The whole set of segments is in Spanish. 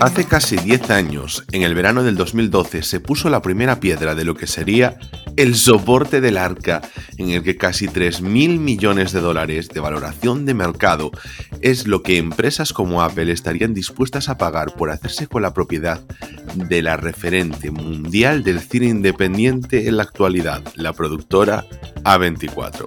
Hace casi 10 años, en el verano del 2012, se puso la primera piedra de lo que sería el soporte del arca, en el que casi 3.000 millones de dólares de valoración de mercado es lo que empresas como Apple estarían dispuestas a pagar por hacerse con la propiedad de la referente mundial del cine independiente en la actualidad, la productora A24.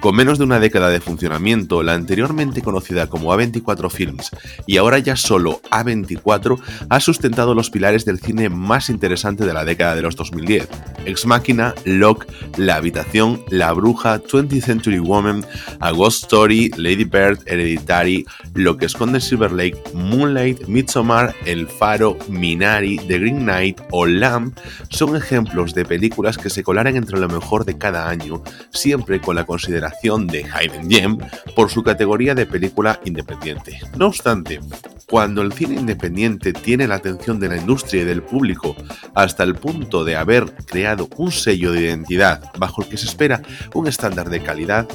Con menos de una década de funcionamiento, la anteriormente conocida como A24 Films y ahora ya solo A24 ha sustentado los pilares del cine más interesante de la década de los 2010. Ex Máquina, Lock, La Habitación, La Bruja, 20th Century Woman, A Ghost Story, Lady Bird, Hereditary, Lo que esconde Silver Lake, Moonlight, Midsommar, El Faro, Minari, The Green Knight o Lamb son ejemplos de películas que se colaran entre lo mejor de cada año, siempre con la consideración de Hayden Gem por su categoría de película independiente. No obstante, cuando el cine independiente tiene la atención de la industria y del público hasta el punto de haber creado un sello de identidad bajo el que se espera un estándar de calidad,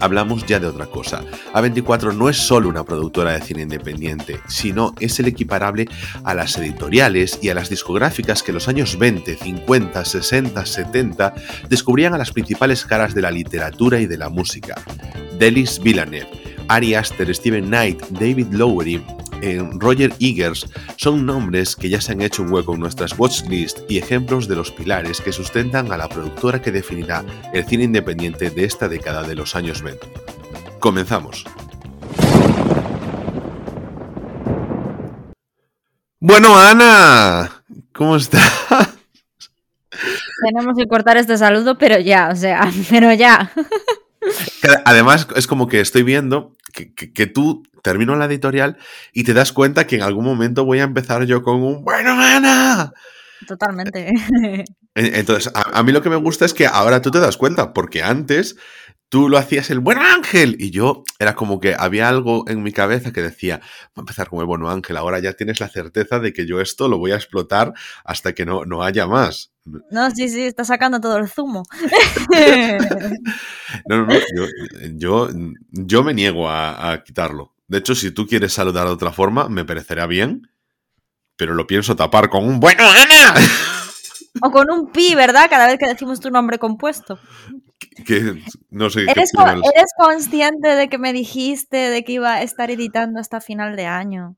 hablamos ya de otra cosa. A24 no es solo una productora de cine independiente, sino es el equiparable a las editoriales y a las discográficas que en los años 20, 50, 60, 70 descubrían a las principales caras de la literatura y de la música. Delis Villeneuve, Ari Aster, Steven Knight, David Lowery, Roger Eggers son nombres que ya se han hecho un hueco en nuestras watchlist y ejemplos de los pilares que sustentan a la productora que definirá el cine independiente de esta década de los años 20. Comenzamos. Bueno, Ana, ¿cómo estás? Tenemos que cortar este saludo, pero ya, o sea, pero ya. Además, es como que estoy viendo que, que tú termino la editorial y te das cuenta que en algún momento voy a empezar yo con un bueno, Ana. Totalmente. Entonces, a, mí lo que me gusta es que ahora tú te das cuenta, porque antes tú lo hacías el bueno ángel y yo era como que había algo en mi cabeza que decía, voy a empezar con el bueno ángel, ahora ya tienes la certeza de que yo esto lo voy a explotar hasta que no, no haya más. No, sí, sí, está sacando todo el zumo. no, no, no, yo, yo, me niego a quitarlo. De hecho, si tú quieres saludar de otra forma, me parecerá bien, pero lo pienso tapar con un bueno, Ana. O con un pi, ¿verdad? Cada vez que decimos tu nombre compuesto. Que, no sé. ¿Eres, ¿Eres consciente de que me dijiste de que iba a estar editando hasta final de año?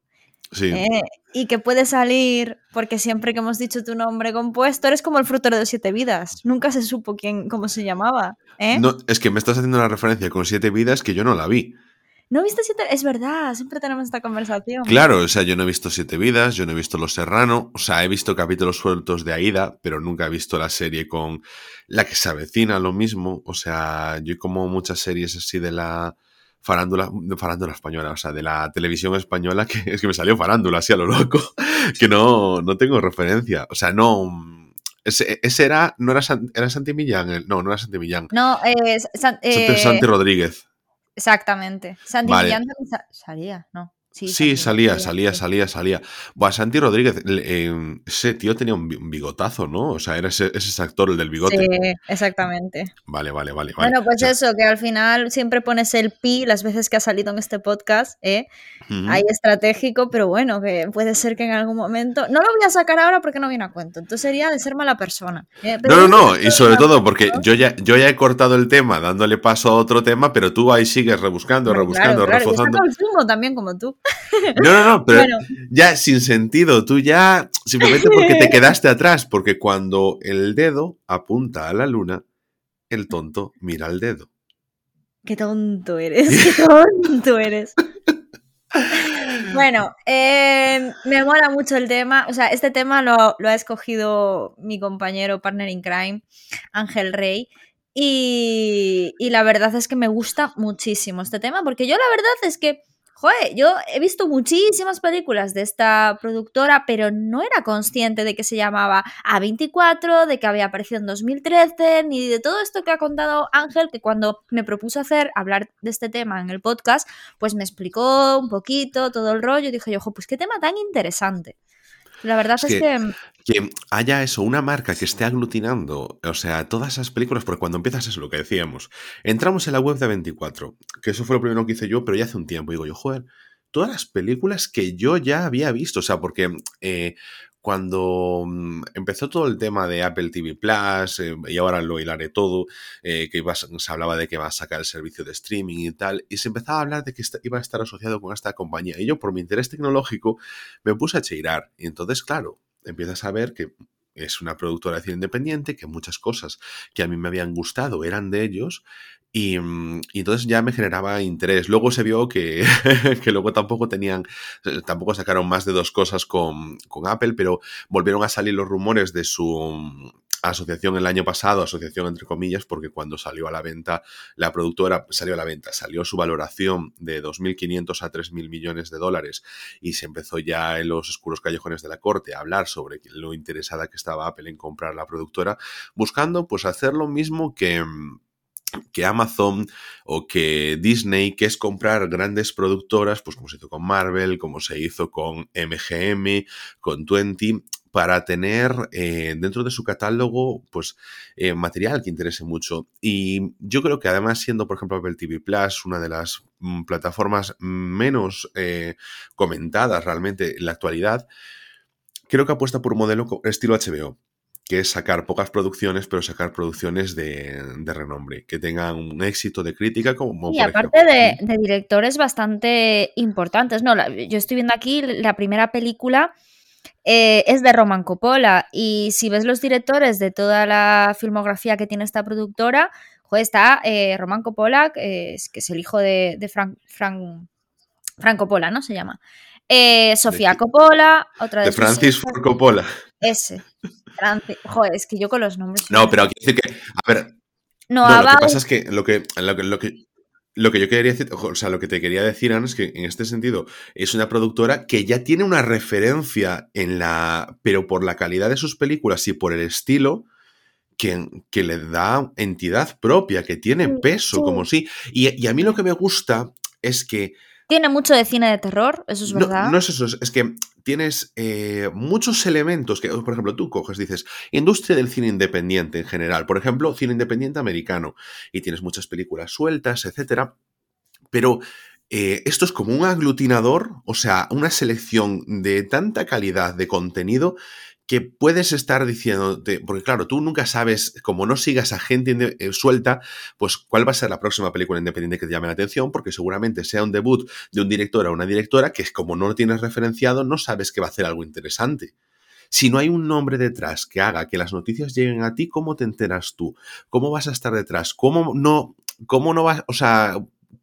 Sí. Eh, y que puede salir, porque siempre que hemos dicho tu nombre compuesto, eres como el frutero de siete vidas. Nunca se supo quién, cómo se llamaba. ¿eh? No, es que me estás haciendo una referencia con siete vidas que yo no la vi. ¿No viste Siete? Es verdad, siempre tenemos esta conversación. Claro, o sea, yo no he visto Siete Vidas, yo no he visto Los Serrano, o sea, he visto capítulos sueltos de Aida, pero nunca he visto la serie con la que se avecina, lo mismo. O sea, yo como muchas series así de la farándula, farándula española, o sea, de la televisión española, que es que me salió farándula así a lo loco, que no, no tengo referencia. O sea, no. Ese, era, no era, era Santi Millán, no, no era Santi Millán. No, eh, Santi Rodríguez. Exactamente. Santi vale. salía, ¿no? Sí, salía, salía, salía, salía. Buah, Santi Rodríguez, em, ese tío tenía un bigotazo, ¿no? O sea, era ese, ese actor, el del bigote. Sí, exactamente. Vale, vale, vale. Bueno, pues eso, que al final siempre pones el pi las veces que ha salido en este podcast, ¿eh? Ahí estratégico, pero bueno, que puede ser que en algún momento. No lo voy a sacar ahora porque no viene a cuento. Entonces sería de ser mala persona. ¿eh? no, no, no. Y sobre todo porque yo ya, yo ya he cortado el tema dándole paso a otro tema, pero tú ahí sigues rebuscando, rebuscando, claro, reforzando. el zumo también, como tú. No, no, no, pero ya sin sentido, tú ya simplemente porque te quedaste atrás, porque cuando el dedo apunta a la luna, el tonto mira al dedo. Qué tonto eres, qué tonto eres. Bueno, em, me mola mucho el tema. O sea, este tema lo, lo, ha escogido mi compañero partner in crime, Ángel Rey. Y, y, la verdad es que me gusta muchísimo este tema, porque yo la verdad es que Joder, yo he visto muchísimas películas de esta productora, pero no era consciente de que se llamaba A24, de que había aparecido en 2013, ni de todo esto que ha contado Ángel, que cuando me propuso hacer, hablar de este tema en el podcast, pues me explicó un poquito todo el rollo y dije yo, pues qué tema tan interesante. La verdad es, que, que, haya eso, una marca que esté aglutinando, o sea, todas esas películas, porque cuando empiezas es lo que decíamos, entramos en la web de 24, que eso fue lo primero que hice yo, pero ya hace un tiempo, digo yo, joder, todas las películas que yo ya había visto, o sea, porque eh, cuando mm, empezó todo el tema de Apple TV Plus, eh, y ahora lo hilaré todo, eh, que se hablaba de que va a sacar el servicio de streaming y tal, y se empezaba a hablar de que iba a estar asociado con esta compañía. Y yo, por mi interés tecnológico, me puse a cheirar. Y entonces, claro, empiezas a ver que es una productora de cine independiente, que muchas cosas que a mí me habían gustado eran de ellos, Mm, y, entonces ya me generaba interés. Luego se vio que, luego tampoco tenían, eh, tampoco sacaron más de dos cosas con, Apple, pero volvieron a salir los rumores de su asociación el año pasado, asociación entre comillas, porque cuando salió a la venta, la productora salió a la venta, salió su valoración de 2.500 a 3.000 millones de dólares y se empezó ya en los oscuros callejones de la corte a hablar sobre lo interesada que estaba Apple en comprar la productora, buscando pues hacer lo mismo que mm, que Amazon o que Disney, que es comprar grandes productoras, pues como se hizo con Marvel, como se hizo con MGM, con Twenty, para tener eh, dentro de su catálogo pues eh, material que interese mucho. Y yo creo que además siendo, por ejemplo, Apple TV Plus una de las mm, plataformas menos eh, comentadas realmente en la actualidad, creo que apuesta por un modelo estilo HBO que es sacar pocas producciones, pero sacar producciones de, renombre, que tengan un éxito de crítica como... Y aparte de, directores bastante importantes, no, yo estoy viendo aquí la primera película eh, es de Roman Coppola y si ves los directores de toda la filmografía que tiene esta productora, está eh, Roman Coppola, que es, el hijo de, de Frank, Frank, Coppola, ¿no? Se llama. Eh, Sofía Coppola, otra de, de Francis Ford Coppola. Ese. Joder, es que yo con los nombres. No, pero quiero decir que. A ver. No, lo que pasa es que lo que, lo que, lo que yo quería decir, o sea, lo que te quería decir, Ana, es que en este sentido es una productora que ya tiene una referencia en la. pero por la calidad de sus películas y por el estilo. Que, que le da entidad propia, que tiene peso, como. Y, y a mí lo que me gusta es que tiene mucho de cine de terror, eso es verdad. No, es eso, es que tienes eh, muchos elementos que, por ejemplo, tú coges, dices, industria del cine independiente en general, por ejemplo, cine independiente americano, y tienes muchas películas sueltas, etcétera, pero eh, esto es como un aglutinador, o sea, una selección de tanta calidad de contenido que puedes estar diciéndote, porque claro, tú nunca sabes, como no sigas a gente eh, suelta, pues cuál va a ser la próxima película independiente que te llame la atención, porque seguramente sea un debut de un director o una directora que como no lo tienes referenciado, no sabes que va a hacer algo interesante. Si no hay un nombre detrás que haga que las noticias lleguen a ti, ¿cómo te enteras tú? ¿Cómo vas a estar detrás? ¿Cómo no, cómo no vas, o sea,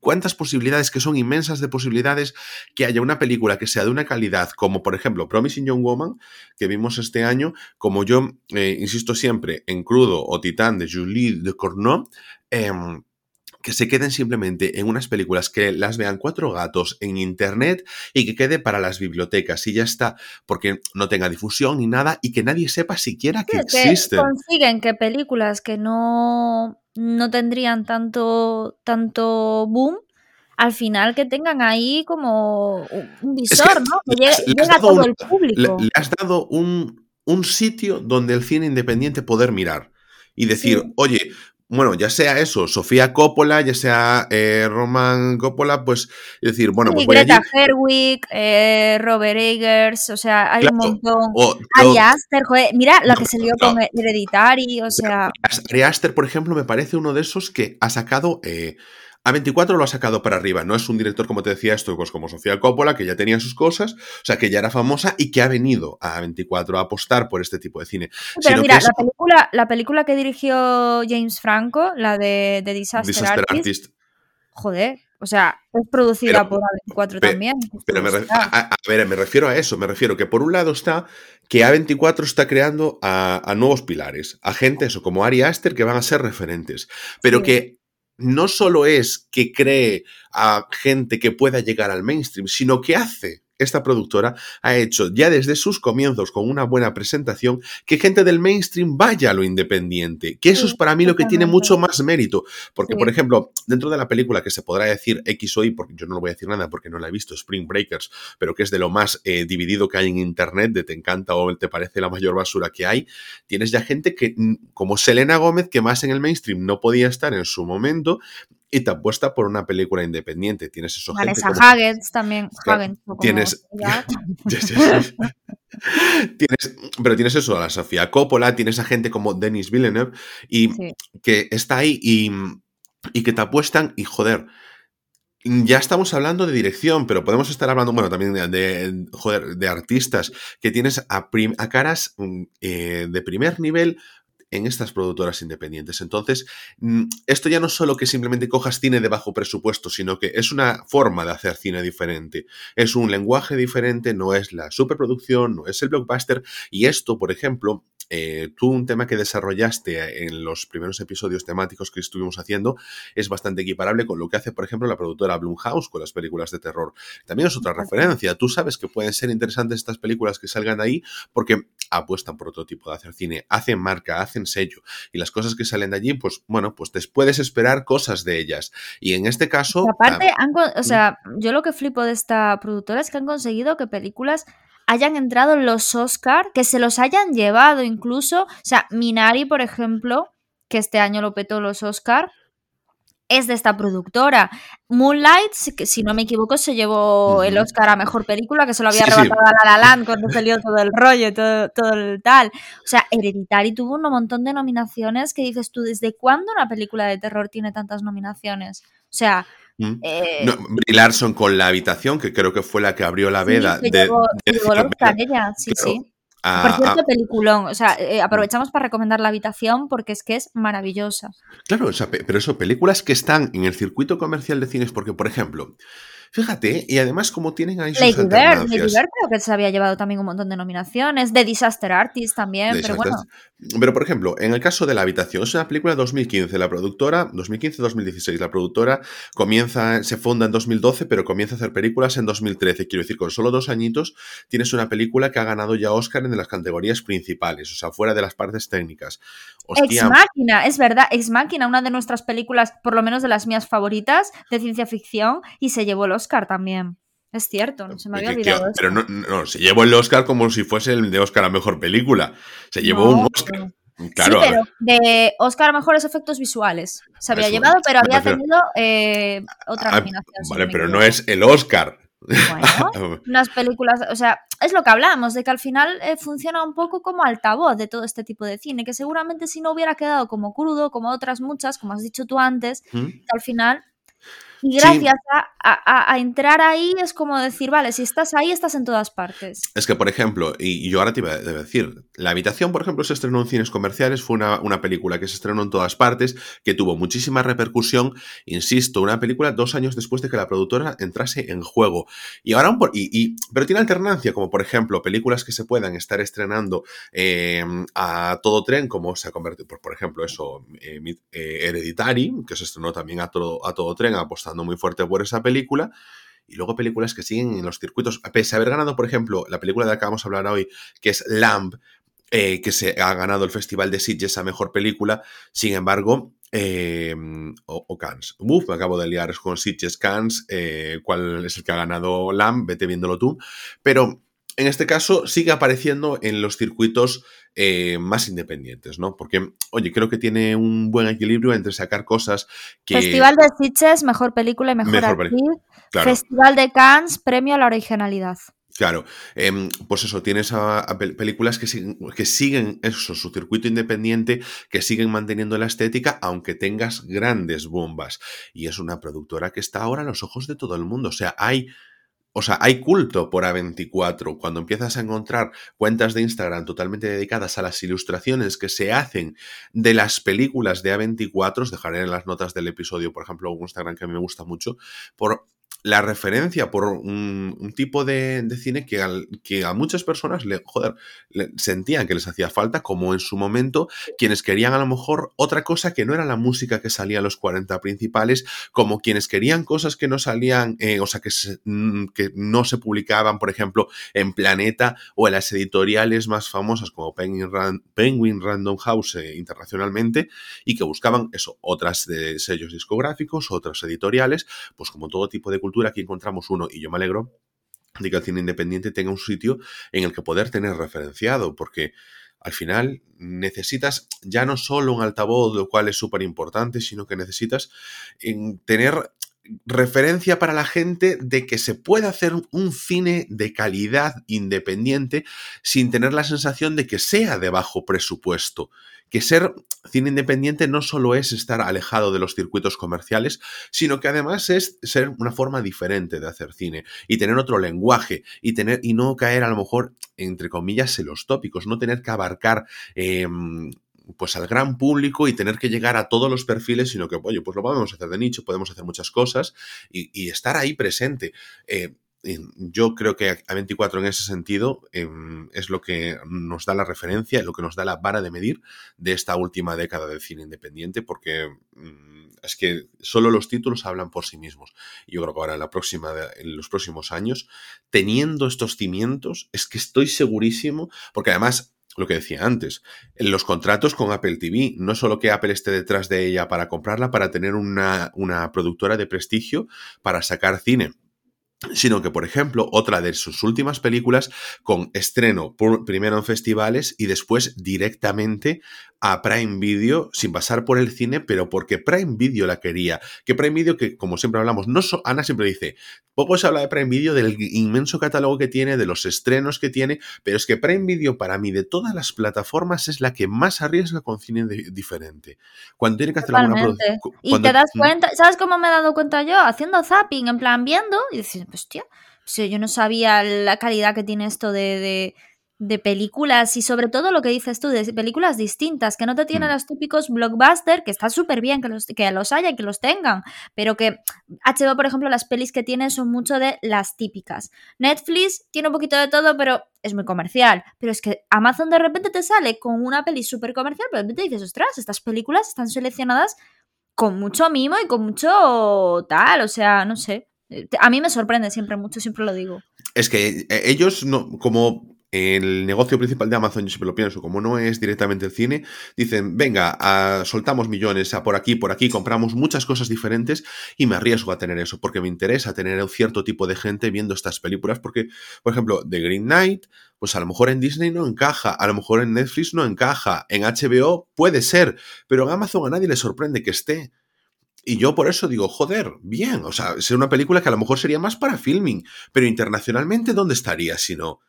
cuántas posibilidades, que son inmensas de posibilidades, que haya una película que sea de una calidad, como por ejemplo Promising Young Woman, que vimos este año, como yo eh, insisto siempre, en Crudo o Titán de Julie de Cornot, em, que se queden simplemente en unas películas que las vean cuatro gatos en internet y que quede para las bibliotecas y ya está, porque no tenga difusión ni nada y que nadie sepa siquiera que, que existen. Consiguen que películas que no no tendrían tanto, tanto boom, al final que tengan ahí como un visor, ¿no? Que llega a todo el público. Le, has dado un, sitio donde el cine independiente poder mirar y decir, oye, bueno, ya sea eso, Sofía Coppola, ya sea eh, Roman Coppola, pues decir, bueno, pues voy Greta Herwig, eh, Robert Eggers, o sea, hay un montón. Ari Aster, joder, mira lo que salió con Hereditary, o sea. Ari Aster, por ejemplo, me parece uno de esos que ha sacado eh, a24 lo ha sacado para arriba. No es un director, como te decía, esto pues como Sofía Coppola, que ya tenía sus cosas, o sea, que ya era famosa y que ha venido a A24 a apostar por este tipo de cine. Pero mira, la, película, la película que dirigió James Franco, la de, Disaster, Artist, Joder, o sea, es producida por A24 también. Pero me a, ver, me refiero a eso, me refiero que por un lado está que A24 está creando a, nuevos pilares, a gente eso, como Ari Aster, que van a ser referentes, pero que no solo es que cree a gente que pueda llegar al mainstream, sino que hace esta productora ha hecho ya desde sus comienzos con una buena presentación que gente del mainstream vaya a lo independiente, que eso es para mí lo que tiene mucho más mérito, porque por ejemplo, dentro de la película que se podrá decir X o Y, porque yo no lo voy a decir nada porque no la he visto, Spring Breakers, pero que es de lo más eh, dividido que hay en internet, de te encanta o te parece la mayor basura que hay, tienes ya gente que, mm, como Selena Gómez, que más en el mainstream no podía estar en su momento, y te apuesta por una película independiente. Tienes eso. Vanessa Huggins también. tienes, tienes, pero tienes eso a la Sofía Coppola, tienes a gente como Denis Villeneuve y que está ahí y, y que te apuestan y joder. Ya estamos hablando de dirección, pero podemos estar hablando, bueno, también de, joder, de artistas que tienes a, a caras mm, eh, de primer nivel en estas productoras independientes. Entonces, mm, esto ya no es solo que simplemente cojas cine de bajo presupuesto, sino que es una forma de hacer cine diferente. Es un lenguaje diferente, no es la superproducción, no es el blockbuster. Y esto, por ejemplo, eh, tú un tema que desarrollaste en los primeros episodios temáticos que estuvimos haciendo es bastante equiparable con lo que hace, por ejemplo, la productora Blumhouse con las películas de terror. También es otra referencia. Tú sabes que pueden ser interesantes estas películas que salgan ahí porque apuestan por otro tipo de hacer cine, hacen marca, hacen sello y las cosas que salen de allí, pues bueno, pues te puedes esperar cosas de ellas. Y en este caso... Aparte, o sea, yo lo que flipo de esta productora es que han conseguido que películas hayan entrado en los Oscar, que se los hayan llevado incluso. O sea, Minari, por ejemplo, que este año lo petó los Oscar, es de esta productora. Moonlight, si no me equivoco, se llevó el Oscar a Mejor Película, que se lo había arrebatado a La La Land cuando salió todo el rollo, todo, todo el tal. O sea, Hereditary tuvo un montón de nominaciones que dices tú, ¿desde cuándo una película de terror tiene tantas nominaciones? O sea, Mm. Eh, Larson con La Habitación, que creo que fue la que abrió la veda. de, ella, sí, sí. Por cierto, peliculón. O sea, eh, aprovechamos para recomendar La Habitación porque es que es maravillosa. Claro, pero eso, películas que están en el circuito comercial de cines, porque, por ejemplo, Fíjate, y además como tienen ahí sus Lady Bird, Lady Bird creo que se había llevado también un montón de nominaciones, de Disaster Artist también, pero bueno. Pero por ejemplo, en el caso de La Habitación, es una película de 2015, la productora, 2015-2016, la productora comienza, se funda en 2012, pero comienza a hacer películas en 2013, quiero decir, con solo dos añitos tienes una película que ha ganado ya Oscar en las categorías principales, o sea, fuera de las partes técnicas. Ex Máquina, es verdad, Ex Máquina, una de nuestras películas, por lo menos de las mías favoritas, de ciencia ficción, y se llevó los Oscar también. Es cierto, no se me había olvidado. pero no, no, se llevó el Oscar como si fuese el de Oscar a mejor película. Se llevó un Oscar. Claro, sí, pero de Oscar a mejores efectos visuales. Se había llevado, pero había tenido eh, otra ah, nominación. vale, pero no es el Oscar. Bueno, unas películas, o sea, es lo que hablamos, de que al final eh, funciona un poco como altavoz de todo este tipo de cine, que seguramente si no hubiera quedado como crudo, como otras muchas, como has dicho tú antes, que al final y gracias a, entrar ahí es como decir, vale, si estás ahí, estás en todas partes. Es que, por ejemplo, y, yo ahora te iba a decir, La Habitación, por ejemplo, se estrenó en cines comerciales, fue una, película que se estrenó en todas partes, que tuvo muchísima repercusión, insisto, una película dos años después de que la productora entrase en juego. Y ahora, y, pero tiene alternancia, como por ejemplo, películas que se puedan estar estrenando em, a todo tren, como se ha convertido, por, por ejemplo, eso, eh, eh, Hereditary, que se estrenó también a todo, a todo tren, apostando muy fuerte por esa película. Y luego películas que siguen en los circuitos. Pese a haber ganado, por ejemplo, la película de la que vamos a hablar hoy, que es Lamb, eh, que se ha ganado el Festival de Sitges a Mejor Película. Sin embargo, eh, o, Cannes. Uf, me acabo de liar con Sitges, Cannes, eh, cuál es el que ha ganado Lamb, vete viéndolo tú. Pero en este caso sigue apareciendo en los circuitos eh, más independientes, ¿no? Porque, oye, creo que tiene un buen equilibrio entre sacar cosas que... Festival de Sitges, mejor película y mejor, actriz. Festival de Cannes, premio a la originalidad. Claro, em, pues eso, tienes a, películas que siguen, que siguen eso, su circuito independiente, que siguen manteniendo la estética, aunque tengas grandes bombas. Y es una productora que está ahora a los ojos de todo el mundo. O sea, hay o sea, hay culto por A24. Cuando empiezas a encontrar cuentas de Instagram totalmente dedicadas a las ilustraciones que se hacen de las películas de A24, os dejaré en las notas del episodio, por ejemplo, un Instagram que me gusta mucho, por la referencia por un, tipo de, cine que, que, a muchas personas le, joder, sentían que les hacía falta, como en su momento quienes querían a lo mejor otra cosa que no era la música que salía a los 40 principales, como quienes querían cosas que no salían, eh, o sea, que, mm, que no se publicaban, por ejemplo, en Planeta o en las editoriales más famosas como Penguin, Random House eh, internacionalmente, y que buscaban eso, otras de sellos discográficos, otras editoriales, pues como todo tipo de cultura aquí encontramos uno y yo me alegro de que el cine independiente tenga un sitio en el que poder tener referenciado, porque al final necesitas ya no solo un altavoz, lo cual es súper importante, sino que necesitas tener referencia para la gente de que se puede hacer un cine de calidad independiente sin tener la sensación de que sea de bajo presupuesto. Que ser cine independiente no solo es estar alejado de los circuitos comerciales, sino que además es ser una forma diferente de hacer cine y tener otro lenguaje y tener y no caer a lo mejor entre comillas en los tópicos, no tener que abarcar em, pues al gran público y tener que llegar a todos los perfiles, sino que, oye, pues lo podemos hacer de nicho, podemos hacer muchas cosas y, estar ahí presente. Eh, yo creo que A24 en ese sentido em, es lo que nos da la referencia, lo que nos da la vara de medir de esta última década del cine independiente, porque mm, es que solo los títulos hablan por sí mismos. Yo creo que ahora en, la próxima, en los próximos años, teniendo estos cimientos, es que estoy segurísimo, porque además lo que decía antes, los contratos con Apple TV, no solo que Apple esté detrás de ella para comprarla, para tener una, una productora de prestigio, para sacar cine sino que, por ejemplo, otra de sus últimas películas con estreno primero en festivales y después directamente a Prime Video sin pasar por el cine, pero porque Prime Video la quería. Que Prime Video, que como siempre hablamos, no Ana siempre dice, poco se habla de Prime Video, del inmenso catálogo que tiene, de los estrenos que tiene, pero es que Prime Video para mí de todas las plataformas es la que más arriesga con cine diferente. Cuando tiene que hacer alguna producción... Y te das cuenta, ¿sabes cómo me he dado cuenta yo? Haciendo zapping, en plan viendo, y dices, pues tío, yo no sabía la calidad que tiene esto de de películas y sobre todo lo que dices tú, de películas distintas, que no te tienen mm. los típicos blockbuster, que está súper bien que los, que los haya y que los tengan, pero que HBO, por ejemplo, las pelis que tiene son mucho de las típicas. Netflix tiene un poquito de todo, pero es muy comercial. Pero es que Amazon de repente te sale con una peli súper comercial, pero de repente dices, ostras, estas películas están seleccionadas con mucho mimo y con mucho tal, o sea, no sé. A mí me sorprende siempre mucho, siempre lo digo. Es que eh, ellos, no, como el negocio principal de Amazon, yo siempre lo pienso, como no es directamente el cine, dicen, venga, soltamos millones a por aquí, por aquí, compramos muchas cosas diferentes y me arriesgo a tener eso, porque me interesa tener un cierto tipo de gente viendo estas películas, porque, por ejemplo, The Green Knight, pues a lo mejor en Disney no encaja, a lo mejor en Netflix no encaja, en HBO puede ser, pero en Amazon a nadie le sorprende que esté. Y yo por eso digo, joder, bien, o sea, es una película que a lo mejor sería más para filming, pero internacionalmente, ¿dónde estaría si no?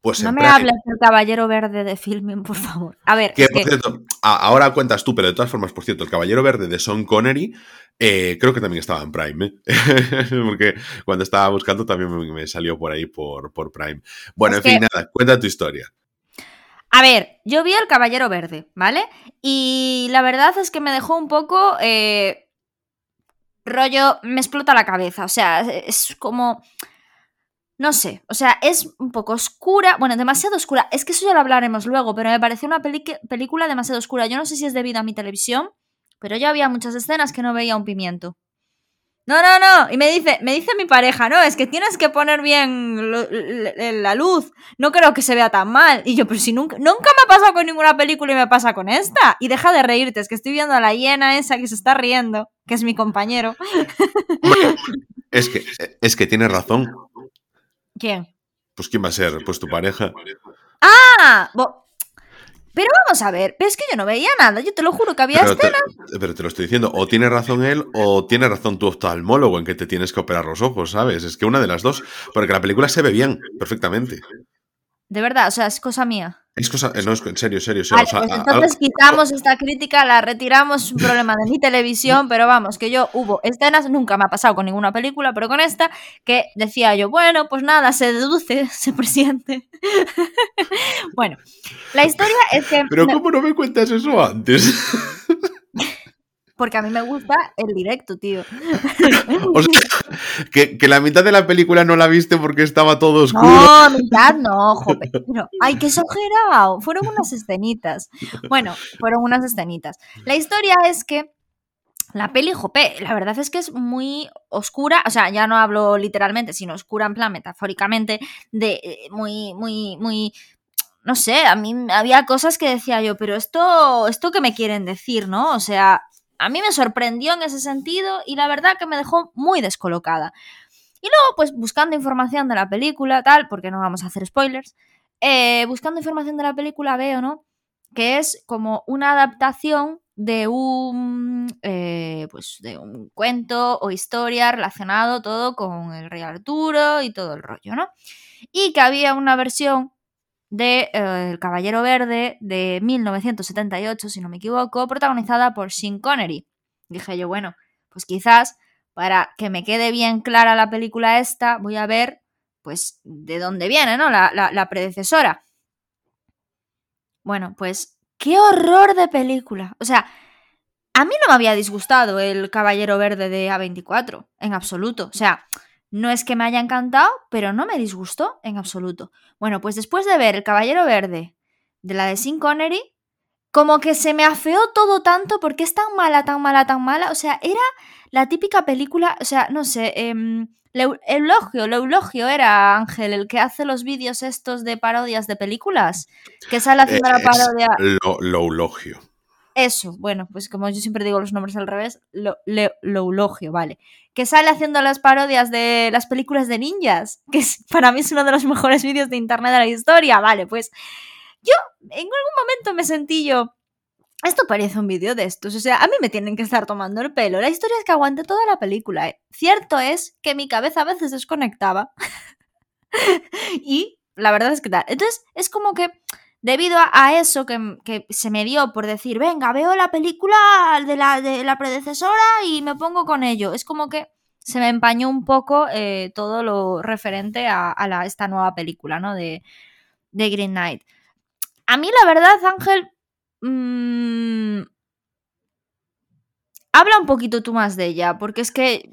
Pues no me hables del Caballero Verde de filming, por favor. A ver. Que, por cierto, ahora cuentas tú, pero de todas formas, por cierto, el Caballero Verde de Sean Connery, eh, creo que también estaba en Prime, ¿eh? porque cuando estaba buscando también me, salió por ahí por, por Prime. Bueno, en fin, nada, cuenta tu historia. A ver, yo vi el Caballero Verde, ¿vale? Y la verdad es que me dejó un poco. Eh, rollo, me explota la cabeza. O sea, es como no sé, o sea, es un poco oscura, bueno, demasiado oscura. Es que eso ya lo hablaremos luego, pero me pareció una película demasiado oscura. Yo no sé si es debido a mi televisión, pero yo había muchas escenas que no veía un pimiento. No, no, no. Y me dice, me dice mi pareja, no, es que tienes que poner bien la luz. No creo que se vea tan mal. Y yo, pero si nunca, nunca me ha pasado con ninguna película y me pasa con esta. Y deja de reírte, es que estoy viendo a la hiena esa que se está riendo, que es mi compañero. es que, es que tienes razón. ¿Quién? Pues ¿quién va a ser? Pues tu pareja. ¡Ah! Pero vamos a ver, es que yo no veía nada, yo te lo juro que había pero escenas. pero te lo estoy diciendo, o tiene razón él o tiene razón tu oftalmólogo en que te tienes que operar los ojos, ¿sabes? Es que una de las dos, porque la película se ve bien, perfectamente. De verdad, o sea, es cosa mía. Es cosa, no, es en serio, serio. serio pues entonces quitamos esta crítica, la retiramos, es un problema de mi televisión, pero vamos, que yo hubo escenas, nunca me ha pasado con ninguna película, pero con esta, que decía yo, bueno, pues nada, se deduce, se presiente. bueno, la historia es que... Pero ¿cómo no me cuentas eso antes? Porque a mí me gusta el directo, tío. o sea, que, la mitad de la película no la viste porque estaba todo oscuro. No, mitad no, joder. ay, qué exagerado. Fueron unas escenitas. Bueno, fueron unas escenitas. La historia es que la peli, jope, la verdad es que es muy oscura, o sea, ya no hablo literalmente, sino oscura en plan metafóricamente, de eh, muy, muy, muy, no sé, a mí había cosas que decía yo, pero esto, esto que me quieren decir, ¿no? O sea, a mí me sorprendió en ese sentido y la verdad que me dejó muy descolocada. Y luego, pues buscando información de la película, tal, porque no vamos a hacer spoilers, eh, buscando información de la película veo, ¿no? Que es como una adaptación de un, eh, pues de un cuento o historia relacionado todo con el rey Arturo y todo el rollo, ¿no? Y que había una versión de eh, El Caballero Verde de 1978, si no me equivoco, protagonizada por Sean Connery. Dije yo, bueno, pues quizás para que me quede bien clara la película esta, voy a ver, pues, de dónde viene, ¿no? La, la predecesora. Bueno, pues, qué horror de película. O sea, a mí no me había disgustado el Caballero Verde de A24, en absoluto. O sea, no es que me haya encantado, pero no me disgustó en absoluto. Bueno, pues después de ver El Caballero Verde de la de Sin Connery, como que se me afeó todo tanto porque es tan mala, tan mala, tan mala. O sea, era la típica película, o sea, no sé, eh, Eulogio, Eulogio era Ángel, el que hace los vídeos estos de parodias de películas, que sale haciendo la parodia. Lo, Eulogio. Eso, bueno, pues como yo siempre digo los nombres al revés, lo, Eulogio, vale que sale haciendo las parodias de las películas de ninjas, que para mí es uno de los mejores vídeos de internet de la historia. Vale, pues yo en algún momento me sentí yo, esto parece un vídeo de estos, o sea, a mí me tienen que estar tomando el pelo. La historia es que aguante toda la película. ¿eh? Cierto es que mi cabeza a veces desconectaba. y la verdad es que tal. Entonces, es como que debido a, eso que, se me dio por decir, venga, veo la película de la, de la predecesora y me pongo con ello. Es como que se me empañó un poco eh, todo lo referente a, esta nueva película, ¿no? De, de, Green Knight. A mí, la verdad, Ángel. Mm, habla un poquito tú más de ella, porque es que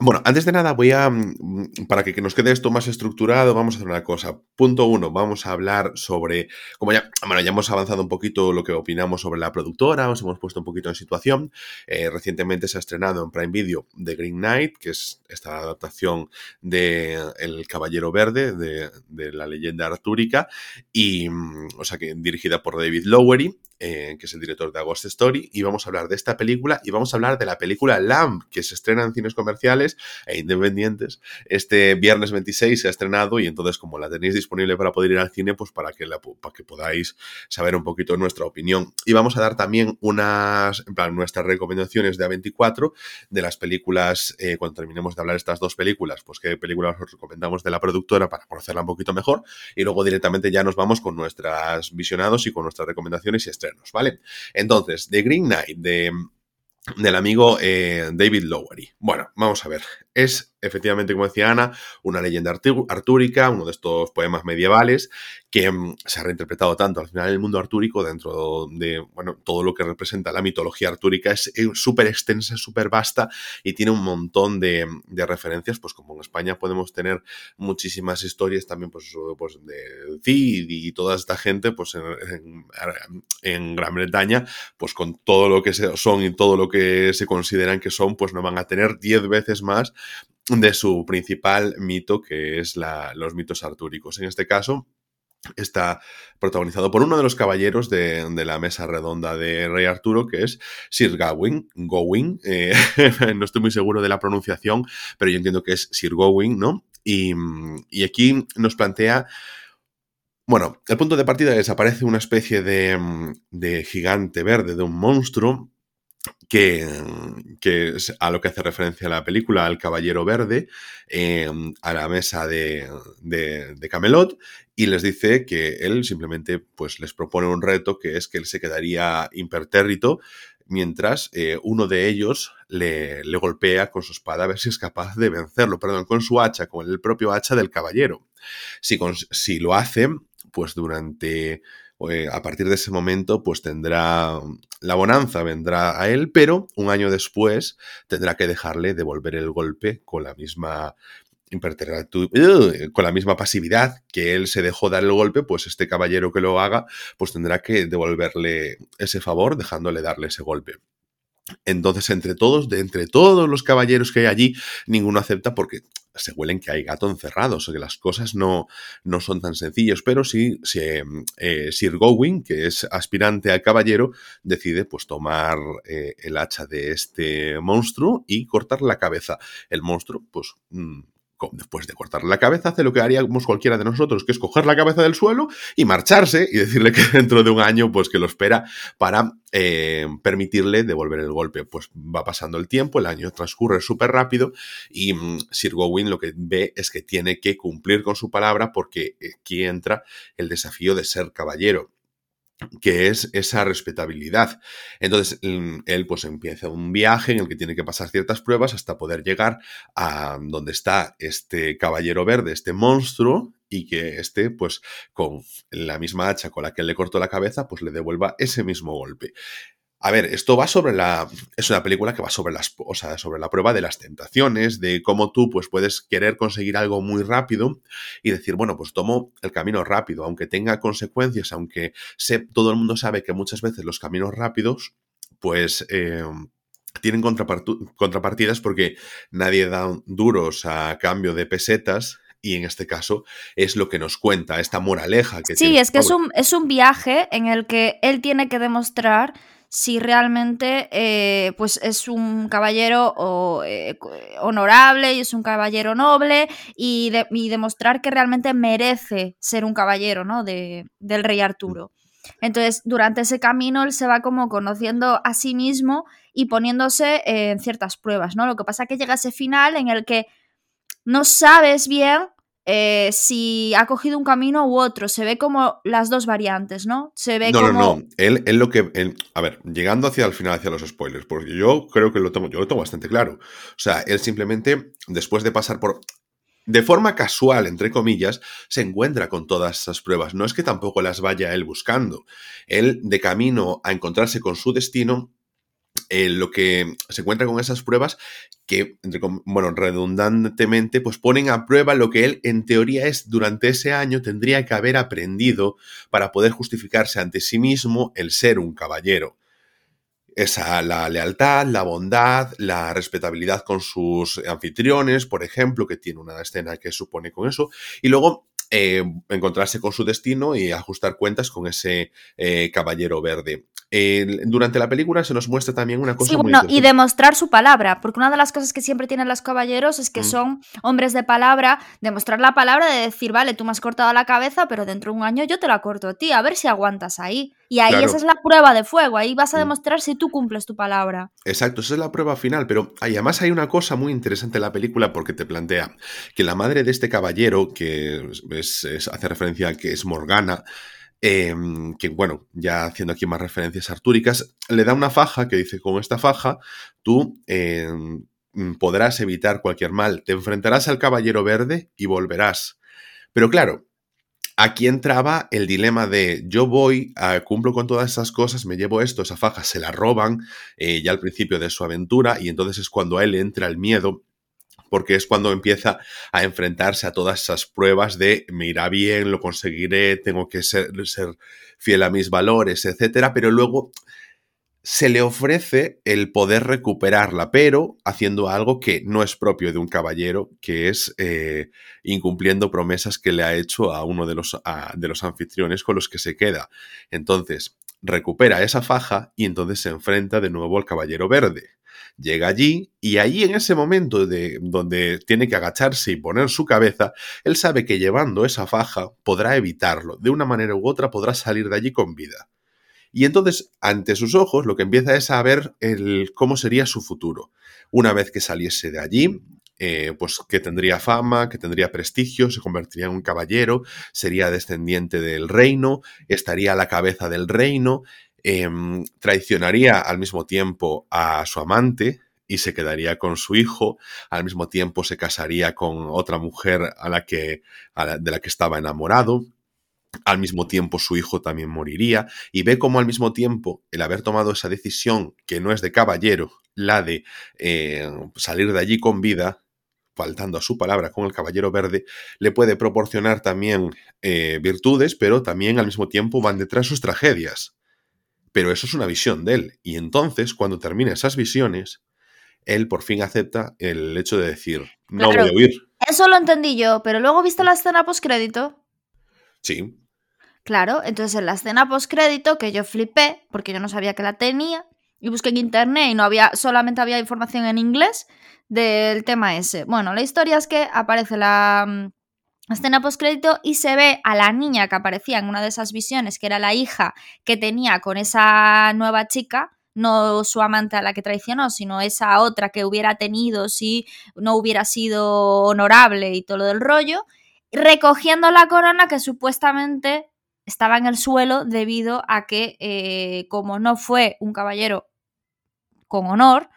bueno, antes de nada voy a, mm, para que nos quede esto más estructurado, vamos a hacer una cosa. Punto uno, vamos a hablar sobre, como ya, bueno, ya hemos avanzado un poquito lo que opinamos sobre la productora, os hemos puesto un poquito en situación. Eh, recientemente se ha estrenado en Prime Video The Green Knight, que es esta adaptación de El Caballero Verde, de, de la leyenda artúrica, y, mm, o sea, que dirigida por David Lowery. Eh, que es el director de Ghost Story, y vamos a hablar de esta película y vamos a hablar de la película Lamb, que se estrena en cines comerciales e independientes. Este viernes 26 se ha estrenado y entonces como la tenéis disponible para poder ir al cine, pues para que, la, para que podáis saber un poquito nuestra opinión. Y vamos a dar también unas, en plan, nuestras recomendaciones de A24 de las películas, eh, cuando terminemos de hablar estas dos películas, pues qué películas os recomendamos de la productora para conocerla un poquito mejor y luego directamente ya nos vamos con nuestras visionados y con nuestras recomendaciones y estrenos. ¿Vale? Entonces, The Green Knight de, del amigo eh, David Lowery. Bueno, vamos a ver. Es efectivamente, como decía Ana, una leyenda artúrica, uno de estos poemas medievales que mm, se ha reinterpretado tanto al final el mundo artúrico dentro de, bueno, todo lo que representa la mitología artúrica. Es súper extensa, súper vasta y tiene un montón de, referencias, pues como en España podemos tener muchísimas historias también, pues, pues de Cid y toda esta gente, pues en, en, Gran Bretaña, pues con todo lo que son y todo lo que se consideran que son, pues no van a tener 10 veces más de su principal mito, que es los mitos artúricos. En este caso, está protagonizado por uno de los caballeros de, la mesa redonda de Rey Arturo, que es Sir Gawain. Gawain eh, no estoy muy seguro de la pronunciación, pero yo entiendo que es Sir Gawain, ¿no? Y, y aquí nos plantea bueno, el punto de partida es, aparece una especie de, de, gigante verde, de un monstruo, que, es a lo que hace referencia la película, al Caballero Verde, em, a la mesa de, de, Camelot, y les dice que él simplemente pues, les propone un reto que es que él se quedaría impertérrito mientras eh, uno de ellos le, le, golpea con su espada a ver si es capaz de vencerlo, perdón, con su hacha, con el propio hacha del caballero. Si, si lo hace, pues durante eh, a partir de ese momento, pues tendrá la bonanza, vendrá a él, pero un año después tendrá que dejarle devolver el golpe con la misma con la misma pasividad que él se dejó dar el golpe, pues este caballero que lo haga, pues tendrá que devolverle ese favor, dejándole darle ese golpe. Entonces, entre todos, de entre todos los caballeros que hay allí, ninguno acepta porque se huelen que hay gato encerrado, o sea que las cosas no, no son tan sencillas, pero sí, eh, Sir Gawain, que es aspirante a caballero, decide pues tomar eh, el hacha de este monstruo y cortar la cabeza. El monstruo, pues... Después de cortarle la cabeza, hace lo que haríamos cualquiera de nosotros, que es coger la cabeza del suelo y marcharse y decirle que dentro de un año, pues que lo espera para eh, permitirle devolver el golpe. Pues va pasando el tiempo, el año transcurre súper rápido y mm, Sir Gawain lo que ve es que tiene que cumplir con su palabra porque aquí entra el desafío de ser caballero que es esa respetabilidad. Entonces, mm, él pues empieza un viaje en el que tiene que pasar ciertas pruebas hasta poder llegar a donde está este caballero verde, este monstruo, y que este, pues, con la misma hacha con la que él le cortó la cabeza, pues le devuelva ese mismo golpe. A ver, esto va sobre la. Es una película que va sobre las. O sea, sobre la prueba de las tentaciones, de cómo tú pues, puedes querer conseguir algo muy rápido y decir, bueno, pues tomo el camino rápido, aunque tenga consecuencias, aunque sé, todo el mundo sabe que muchas veces los caminos rápidos, pues. Eh, tienen contrapartidas porque nadie da duros a cambio de pesetas y en este caso es lo que nos cuenta esta moraleja que sí es que es un, es un viaje en el que él tiene que demostrar si realmente eh, pues es un caballero eh, honorable y es un caballero noble y, demostrar que realmente merece ser un caballero ¿no? de, del rey Arturo. Entonces, durante ese camino él se va como conociendo a sí mismo y poniéndose en ciertas pruebas, ¿no? Lo que pasa es que llega ese final en el que no sabes bien eh, si ha cogido un camino u otro. Se ve como las dos variantes, ¿no? Se ve no, como... no, no. Él, él lo que. a ver, llegando hacia el final, hacia los spoilers, porque yo creo que lo tengo, yo lo tengo bastante claro. O sea, él simplemente, después de pasar por. De forma casual, entre comillas, se encuentra con todas esas pruebas. No es que tampoco las vaya él buscando. Él, de camino a encontrarse con su destino, eh, lo que se encuentra con esas pruebas que, bueno, redundantemente, pues ponen a prueba lo que él en teoría es durante ese año tendría que haber aprendido para poder justificarse ante sí mismo el ser un caballero. Esa, la lealtad, la bondad, la respetabilidad con sus anfitriones, por ejemplo, que tiene una escena que supone con eso, y luego eh, encontrarse con su destino y ajustar cuentas con ese eh, caballero verde durante la película se nos muestra también una cosa. Sí, bueno, y demostrar su palabra, porque una de las cosas que siempre tienen los caballeros es que mm. son hombres de palabra, demostrar la palabra de decir, vale, tú me has cortado la cabeza, pero dentro de un año yo te la corto a ti, a ver si aguantas ahí. Y ahí esa es la prueba de fuego, ahí vas a mm. demostrar si tú cumples tu palabra. Exacto, esa es la prueba final, pero además hay una cosa muy interesante en la película porque te plantea que la madre de este caballero, que hace referencia a que es Morgana, Em, que bueno, ya haciendo aquí más referencias artúricas, le da una faja que dice, con esta faja tú em, podrás evitar cualquier mal, te enfrentarás al caballero verde y volverás. Pero claro, aquí entraba el dilema de yo voy, a, cumplo con todas esas cosas, me llevo esto, esa faja se la roban eh, ya al principio de su aventura y entonces es cuando a él entra el miedo porque es cuando empieza a enfrentarse a todas esas pruebas de me irá bien, lo conseguiré, tengo que ser, ser fiel a mis valores, etcétera, pero luego se le ofrece el poder recuperarla, pero haciendo algo que no es propio de un caballero, que es eh, incumpliendo promesas que le ha hecho a uno de los, de los anfitriones con los que se queda. Entonces, recupera esa faja y entonces se enfrenta de nuevo al caballero verde. Llega allí y allí en ese momento de donde tiene que agacharse y poner su cabeza, él sabe que llevando esa faja podrá evitarlo, de una manera u otra podrá salir de allí con vida. Y entonces, ante sus ojos, lo que empieza es a ver el, cómo sería su futuro. Una vez que saliese de allí, eh, pues que tendría fama, que tendría prestigio, se convertiría en un caballero, sería descendiente del reino, estaría a la cabeza del reino Em, traicionaría al mismo tiempo a su amante y se quedaría con su hijo, al mismo tiempo se casaría con otra mujer a la que, de la que estaba enamorado, al mismo tiempo su hijo también moriría, y ve cómo al mismo tiempo el haber tomado esa decisión que no es de caballero, la de eh, salir de allí con vida, faltando a su palabra con el caballero verde, le puede proporcionar también eh, virtudes, pero también al mismo tiempo van detrás sus tragedias. Pero eso es una visión de él, y entonces cuando termina esas visiones, él por fin acepta el hecho de decir, no voy a huir. Eso lo entendí yo, pero luego viste la escena postcrédito. Sí. Claro, entonces en la escena postcrédito que yo flipé, porque yo no sabía que la tenía, y busqué en internet y no había, solamente había información en inglés del tema ese. Bueno, la historia es que aparece la mm, escena postcrédito y se ve a la niña que aparecía en una de esas visiones, que era la hija que tenía con esa nueva chica, no su amante a la que traicionó, sino esa otra que hubiera tenido si no hubiera sido honorable y todo lo del rollo, recogiendo la corona que supuestamente estaba en el suelo debido a que, eh, como no fue un caballero con honor,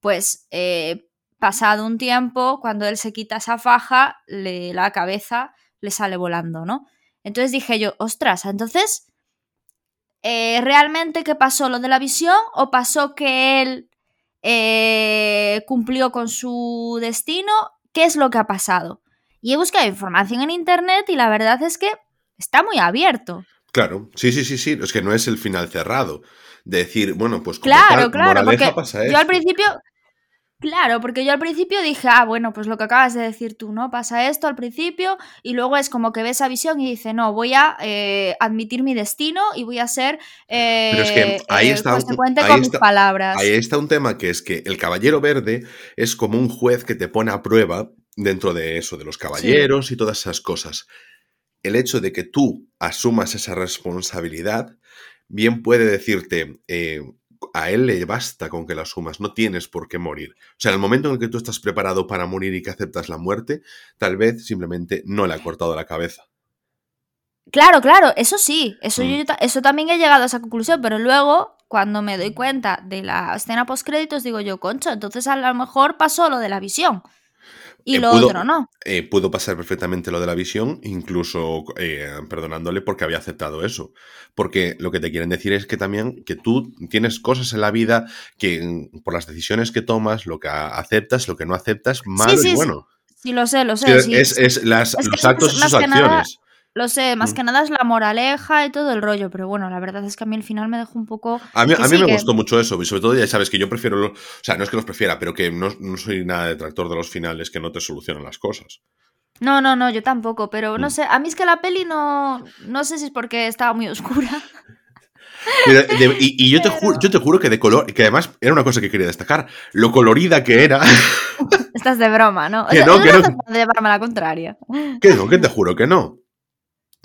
pues eh, pasado un tiempo, cuando él se quita esa faja, le, la cabeza le sale volando, ¿no? Entonces dije yo, ostras, entonces, eh, ¿realmente qué pasó? ¿Lo de la visión? ¿O pasó que él cumplió con su destino? ¿Qué es lo que ha pasado? Y he buscado información en internet y la verdad es que está muy abierto. Claro, sí, sí, sí, sí, es que no es el final cerrado. De decir, bueno, pues como claro, claro, porque yo al principio, Claro, porque yo al principio dije, ah, bueno, pues lo que acabas de decir tú, ¿no? Pasa esto al principio y luego es como que ves esa visión y dice, no, voy a eh, admitir mi destino y voy a ser Pero es que eh, ahí eh, está, consecuente con mis palabras. Ahí está un tema que es que el caballero verde es como un juez que te pone a prueba dentro de eso, de los caballeros y todas esas cosas el hecho de que tú asumas esa responsabilidad, bien puede decirte, eh, a él le basta con que la asumas, no tienes por qué morir. O sea, en el momento en el que tú estás preparado para morir y que aceptas la muerte, tal vez simplemente no le ha cortado la cabeza. Claro, claro, eso sí, eso, mm. eso también he llegado a esa conclusión, pero luego, cuando me doy cuenta de la escena post-créditos, digo yo, concho, entonces a lo mejor pasó lo de la visión. Y eh, lo otro no. Eh, pudo pasar perfectamente lo de la visión, incluso eh, perdonándole porque había aceptado eso. Porque lo que te quieren decir es que también que tú tienes cosas en la vida que mm, por las decisiones que tomas, lo que aceptas, lo que no aceptas, malo y bueno. Sí, lo sé, lo sé. Es, las, los actos y sus acciones. Lo sé, más mm. que nada es la moraleja y todo el rollo, pero bueno, la verdad es que a mí al final me dejó un poco... A mí, a mí me gustó mucho eso, y sobre todo ya sabes que yo prefiero, o sea, no es que los prefiera, pero que no, soy nada detractor de los finales que no te solucionan las cosas. No, no, no, yo tampoco, pero no mm. sé, a mí es que la peli no, no sé si es porque estaba muy oscura. y, yo, te juro, yo te juro que de color, que además era una cosa que quería destacar, lo colorida que era. Estás de broma, ¿no? Que no, que no. De la contraria. Que no, que te juro que no.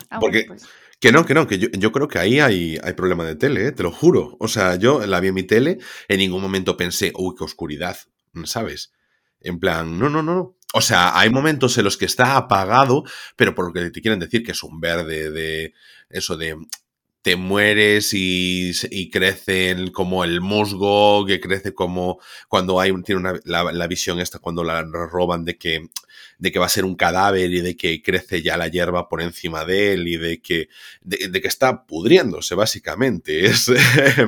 Ah, Porque, pues. que no, que no, que yo, creo que ahí hay, hay problema de tele, ¿eh? te lo juro. O sea, yo la vi en mi tele, en ningún momento pensé, uy, qué oscuridad, ¿sabes? En plan, no, no, no. O sea, hay momentos en los que está apagado, pero por lo que te quieren decir que es un verde de eso de te mueres y, y crece como el musgo, que crece como cuando hay tiene una, la, la, visión esta, cuando la roban de que de que va a ser un cadáver y de que crece ya la hierba por encima de él y de que, de, que está pudriéndose, básicamente. Es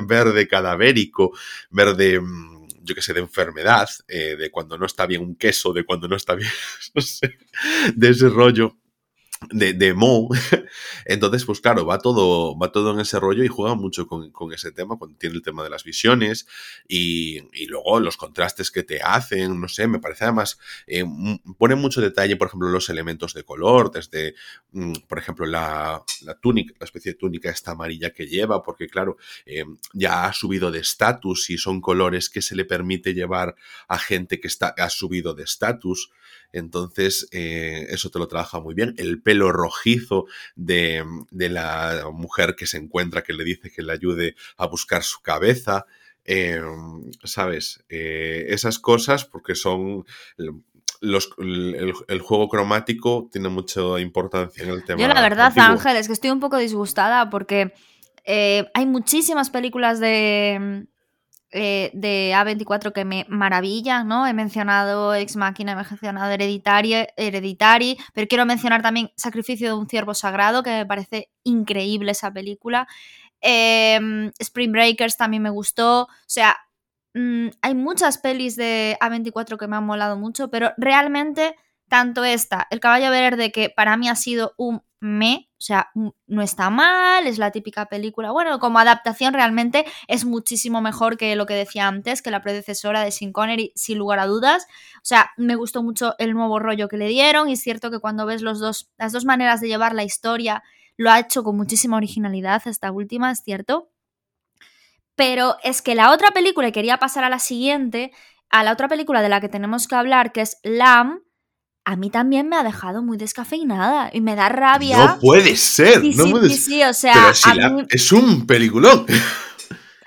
verde cadavérico, verde mm, yo que sé, de enfermedad, eh, de cuando no está bien un queso, de cuando no está bien, no sé, de ese rollo de, Mo. Entonces, pues claro, va todo, va todo en ese rollo y juega mucho con, ese tema, cuando tiene el tema de las visiones y, luego los contrastes que te hacen, no sé, me parece además, eh, pone mucho detalle, por ejemplo, los elementos de color, desde, mm, por ejemplo, la, túnica, la especie de túnica esta amarilla que lleva, porque claro, eh, ya ha subido de estatus y son colores que se le permite llevar a gente que está, ha subido de estatus. Entonces, eh, eso te lo trabaja muy bien. El pelo rojizo de, la mujer que se encuentra, que le dice que le ayude a buscar su cabeza. Em, ¿Sabes? Eh, esas cosas, porque son. Los, el, juego cromático tiene mucha importancia en el tema. Yo, la verdad, Ángel, es que estoy un poco disgustada porque eh, hay muchísimas películas de eh, de A24 que me maravilla, ¿no? He mencionado Ex Máquina, he mencionado Hereditary, Hereditary, pero quiero mencionar también Sacrificio de un ciervo sagrado, que me parece increíble esa película. Em, Spring Breakers también me gustó. O sea, mm, hay muchas pelis de A24 que me han molado mucho, pero realmente tanto esta, El Caballo Verde, que para mí ha sido un me, o sea, no está mal, es la típica película. Bueno, como adaptación realmente es muchísimo mejor que lo que decía antes, que la predecesora de Sin Connery, sin lugar a dudas. O sea, me gustó mucho el nuevo rollo que le dieron y es cierto que cuando ves los dos, las dos maneras de llevar la historia, lo ha hecho con muchísima originalidad esta última, es cierto. Pero es que la otra película, y quería pasar a la siguiente, a la otra película de la que tenemos que hablar, que es Lamb, a mí también me ha dejado muy descafeinada y me da rabia. No puede ser, sí, no sí, puede sí, ser. sí, o sea, Pero mí, es un peliculón.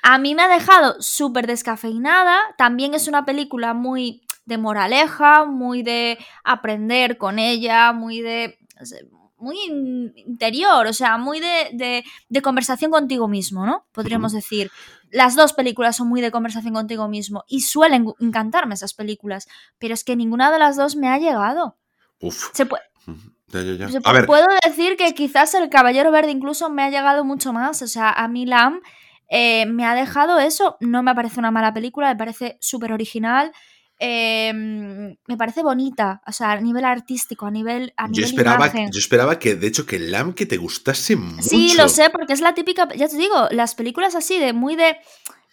a mí me ha dejado súper descafeinada. También es una película muy de moraleja, muy de aprender con ella, muy de. muy interior, o sea, muy de, de, de conversación contigo mismo, ¿no? Podríamos decir. Las dos películas son muy de conversación contigo mismo y suelen encantarme esas películas, pero es que ninguna de las dos me ha llegado. Uf. Se puede, Ya, ya, ya. se A ver, puedo decir que quizás el Caballero Verde incluso me ha llegado mucho más. O sea, a mí Lam eh, me ha dejado eso. No me parece una mala película, me parece súper original. Eh, me parece bonita, o sea, a nivel artístico, a nivel, a yo nivel esperaba, imagen. yo esperaba que, de hecho, que LAM que te gustase mucho. Sí, lo sé, porque es la típica, ya te digo, las películas así de muy de,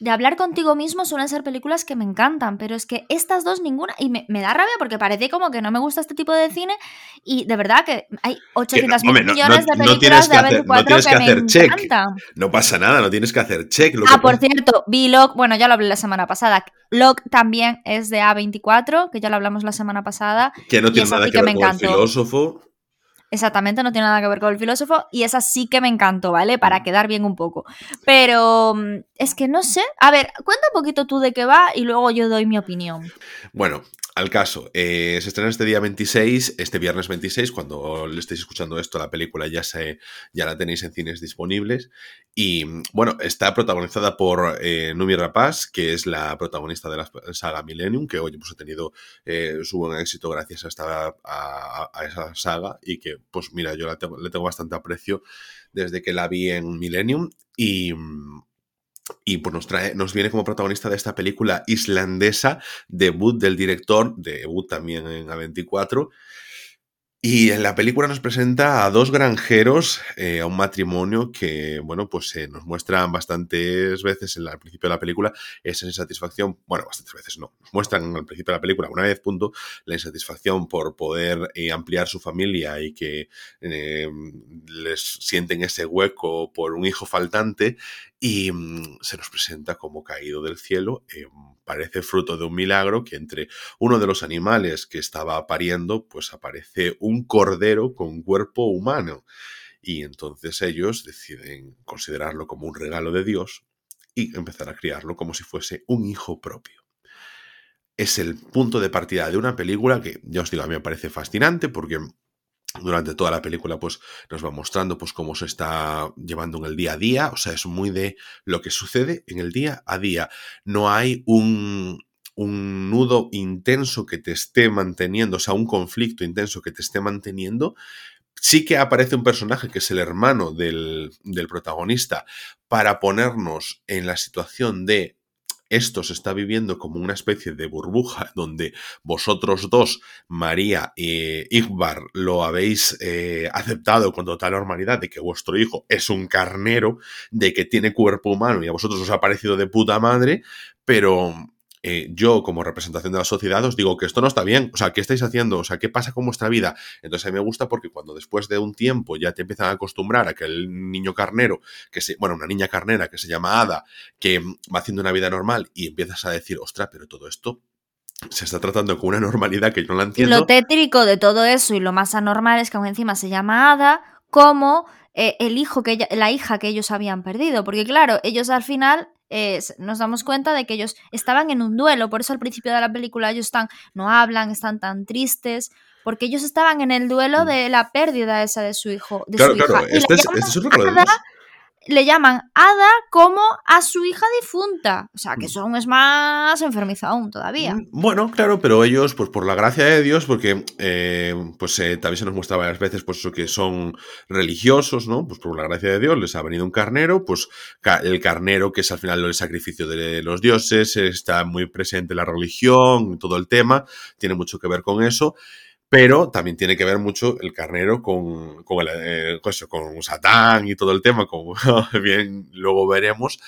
de hablar contigo mismo suelen ser películas que me encantan, pero es que estas dos ninguna, y me, me da rabia porque parece como que no me gusta este tipo de cine y de verdad que hay 800 hombre, no- millones no- de películas de que hacer- no A24 tienes que, que me check. encantan. No pasa nada, no tienes que hacer check. Lo Ah, que por pasa- cierto, V-Log, bueno, ya lo hablé la semana pasada. Log también es de A24, que ya lo hablamos la semana pasada. que no tiene nada que, que ver me con el filósofo. Exactamente, no tiene nada que ver con el filósofo y esa sí que me encantó, ¿vale? Para quedar bien un poco. Pero mm, es que no sé. A ver, cuenta un poquito tú de qué va y luego yo doy mi opinión. Bueno, al caso, eh, se estrena este día 26, este viernes 26, cuando le estéis escuchando esto, la película ya, se, ya la tenéis en cines disponibles. Y bueno, está protagonizada por eh, Numi Rapaz, que es la protagonista de la saga Millennium, que hoy pues, ha tenido eh, su buen éxito gracias a, esta, a, esa saga y que, pues mira, yo le tengo bastante aprecio desde que la vi en Millennium y... Y pues nos, trae, nos viene como protagonista de esta película islandesa, debut del director, debut también en A24. Y en la película nos presenta a dos granjeros, eh, a un matrimonio que, bueno, pues eh, nos muestran bastantes veces en la, principio de la película esa insatisfacción, bueno, bastantes veces no, nos muestran al principio de la película, una vez, punto, la insatisfacción por poder eh, ampliar su familia y que les sienten ese hueco por un hijo faltante y mm, se nos presenta como caído del cielo. Eh, parece fruto de un milagro que entre uno de los animales que estaba pariendo, pues aparece un cordero con cuerpo humano. Y entonces ellos deciden considerarlo como un regalo de Dios y empezar a criarlo como si fuese un hijo propio. Es el punto de partida de una película que, ya os digo, a mí me parece fascinante porque durante toda la película pues nos va mostrando pues cómo se está llevando en el día a día, o sea, es muy de lo que sucede en el día a día. No hay un, un nudo intenso que te esté manteniendo, o sea, un conflicto intenso que te esté manteniendo. Sí que aparece un personaje que es el hermano del, del protagonista para ponernos en la situación de esto se está viviendo como una especie de burbuja donde vosotros dos, María e Igbar, lo habéis eh, aceptado con total normalidad de que vuestro hijo es un carnero, de que tiene cuerpo humano y a vosotros os ha parecido de puta madre, pero eh, yo como representación de la sociedad os digo que esto no está bien, o sea, ¿qué estáis haciendo? O sea, ¿qué pasa con vuestra vida? Entonces a mí me gusta porque cuando después de un tiempo ya te empiezan a acostumbrar a que el niño carnero, que se, bueno, una niña carnera que se llama Ada, que va haciendo una vida normal y empiezas a decir, ostras, pero todo esto se está tratando con una normalidad que yo no la Y entiendo. lo tétrico de todo eso y lo más anormal es que aún encima se llama Ada como eh, el hijo que ella- la hija que ellos habían perdido. Porque claro, ellos al final eh, nos damos cuenta de que ellos estaban en un duelo. Por eso al principio de la película ellos están, no hablan, están tan tristes. Porque ellos estaban en el duelo Mm. de la pérdida esa de su hijo. De Claro, su hija. claro, Y le este es, este otro Ada, le llaman Ada como a su hija difunta. O sea, que eso aún es más enfermizo aún todavía. Mm, bueno, claro, pero ellos, pues por la gracia de Dios, porque eh, pues eh, también se nos muestra varias veces, pues eso que son religiosos, ¿no? Pues por la gracia de Dios les ha venido un carnero, pues el carnero, que es al final el sacrificio de los dioses, está muy presente en la religión, todo el tema, tiene mucho que ver con eso pero también tiene que ver mucho el carnero con, con, el, eh, con Satán y todo el tema, como bien luego veremos,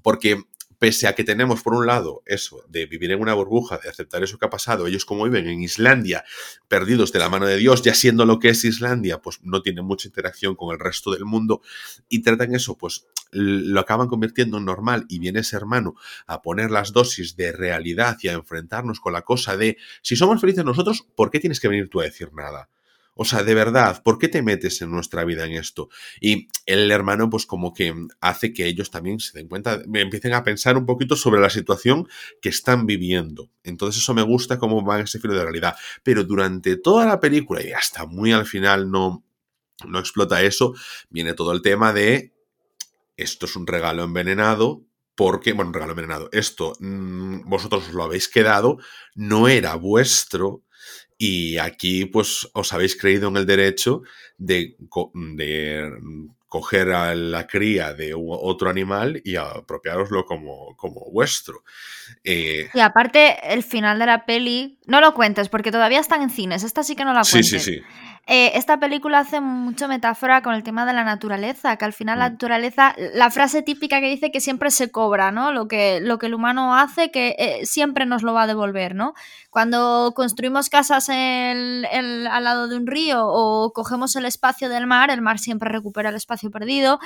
porque pese a que tenemos por un lado eso de vivir en una burbuja, de aceptar eso que ha pasado, ellos como viven en Islandia, perdidos de la mano de Dios, ya siendo lo que es Islandia, pues no tienen mucha interacción con el resto del mundo y tratan eso, pues lo acaban convirtiendo en normal y viene ese hermano a poner las dosis de realidad y a enfrentarnos con la cosa de si somos felices nosotros, ¿por qué tienes que venir tú a decir nada? O sea, de verdad, ¿por qué te metes en nuestra vida en esto? Y el hermano, pues como que hace que ellos también se den cuenta, empiecen a pensar un poquito sobre la situación que están viviendo. Entonces eso me gusta cómo va ese filo de realidad. Pero durante toda la película y hasta muy al final no, no explota eso, viene todo el tema de esto es un regalo envenenado, porque, bueno, un regalo envenenado, esto mm, vosotros lo habéis quedado, no era vuestro, y aquí, pues, os habéis creído en el derecho de, de coger a la cría de otro animal y apropiároslo como, como vuestro. Eh, y aparte, el final de la peli, no lo cuentes porque todavía están en cines, esta sí que no la cuentes. Sí, sí, sí. Eh, esta película hace mucho metáfora con el tema de la naturaleza, que al final la mm. naturaleza, la frase típica que dice que siempre se cobra, ¿no? Lo que, lo que el humano hace, que eh, siempre nos lo va a devolver, ¿no? Cuando construimos casas al lado de un río o cogemos el espacio del mar, el mar siempre recupera el espacio perdido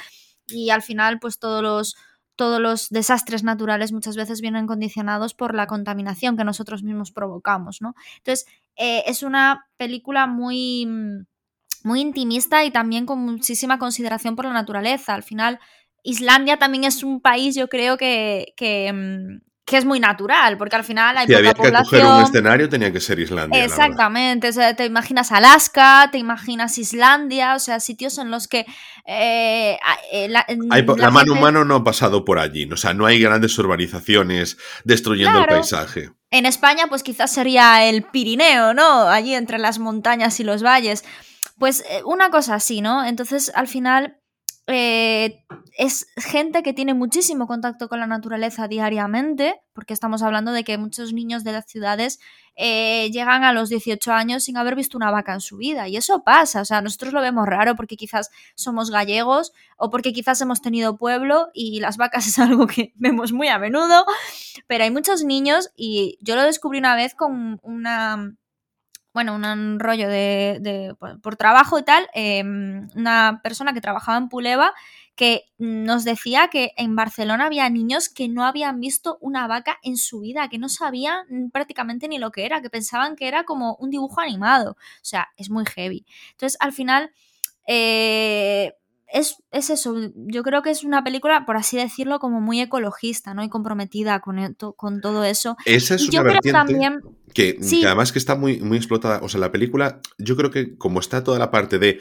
y al final, pues todos los todos los desastres naturales muchas veces vienen condicionados por la contaminación que nosotros mismos provocamos, ¿no? Entonces, eh, es una película muy, muy intimista y también con muchísima consideración por la naturaleza. Al final, Islandia también es un país, yo creo que, que, mm, que es muy natural, porque al final hay si había que coger un escenario tenía que ser Islandia. Exactamente, te imaginas Alaska, te imaginas Islandia, o sea, sitios en los que eh, eh, la, mano humana no ha pasado por allí, o sea, no hay grandes urbanizaciones destruyendo el paisaje. En España, pues quizás sería el Pirineo, ¿no? Allí entre las montañas y los valles. Pues eh, una cosa así, ¿no? Entonces, al final, eh, es gente que tiene muchísimo contacto con la naturaleza diariamente, porque estamos hablando de que muchos niños de las ciudades eh, llegan a los 18 años sin haber visto una vaca en su vida. Y eso pasa, o sea, nosotros lo vemos raro porque quizás somos gallegos o porque quizás hemos tenido pueblo y las vacas es algo que vemos muy a menudo, pero hay muchos niños y yo lo descubrí una vez con una bueno, un rollo de, por, trabajo y tal, em, una persona que trabajaba en Puleva que nos decía que en Barcelona había niños que no habían visto una vaca en su vida, que no sabían prácticamente ni lo que era, que pensaban que era como un dibujo animado. O sea, es muy heavy. Entonces, al final, eh, es, eso, yo creo que es una película, por así decirlo, como muy ecologista, ¿no? Y comprometida con, e, con todo eso. Esa es una vertiente también, que, que, además que está muy, muy explotada. O sea, la película, yo creo que como está toda la parte de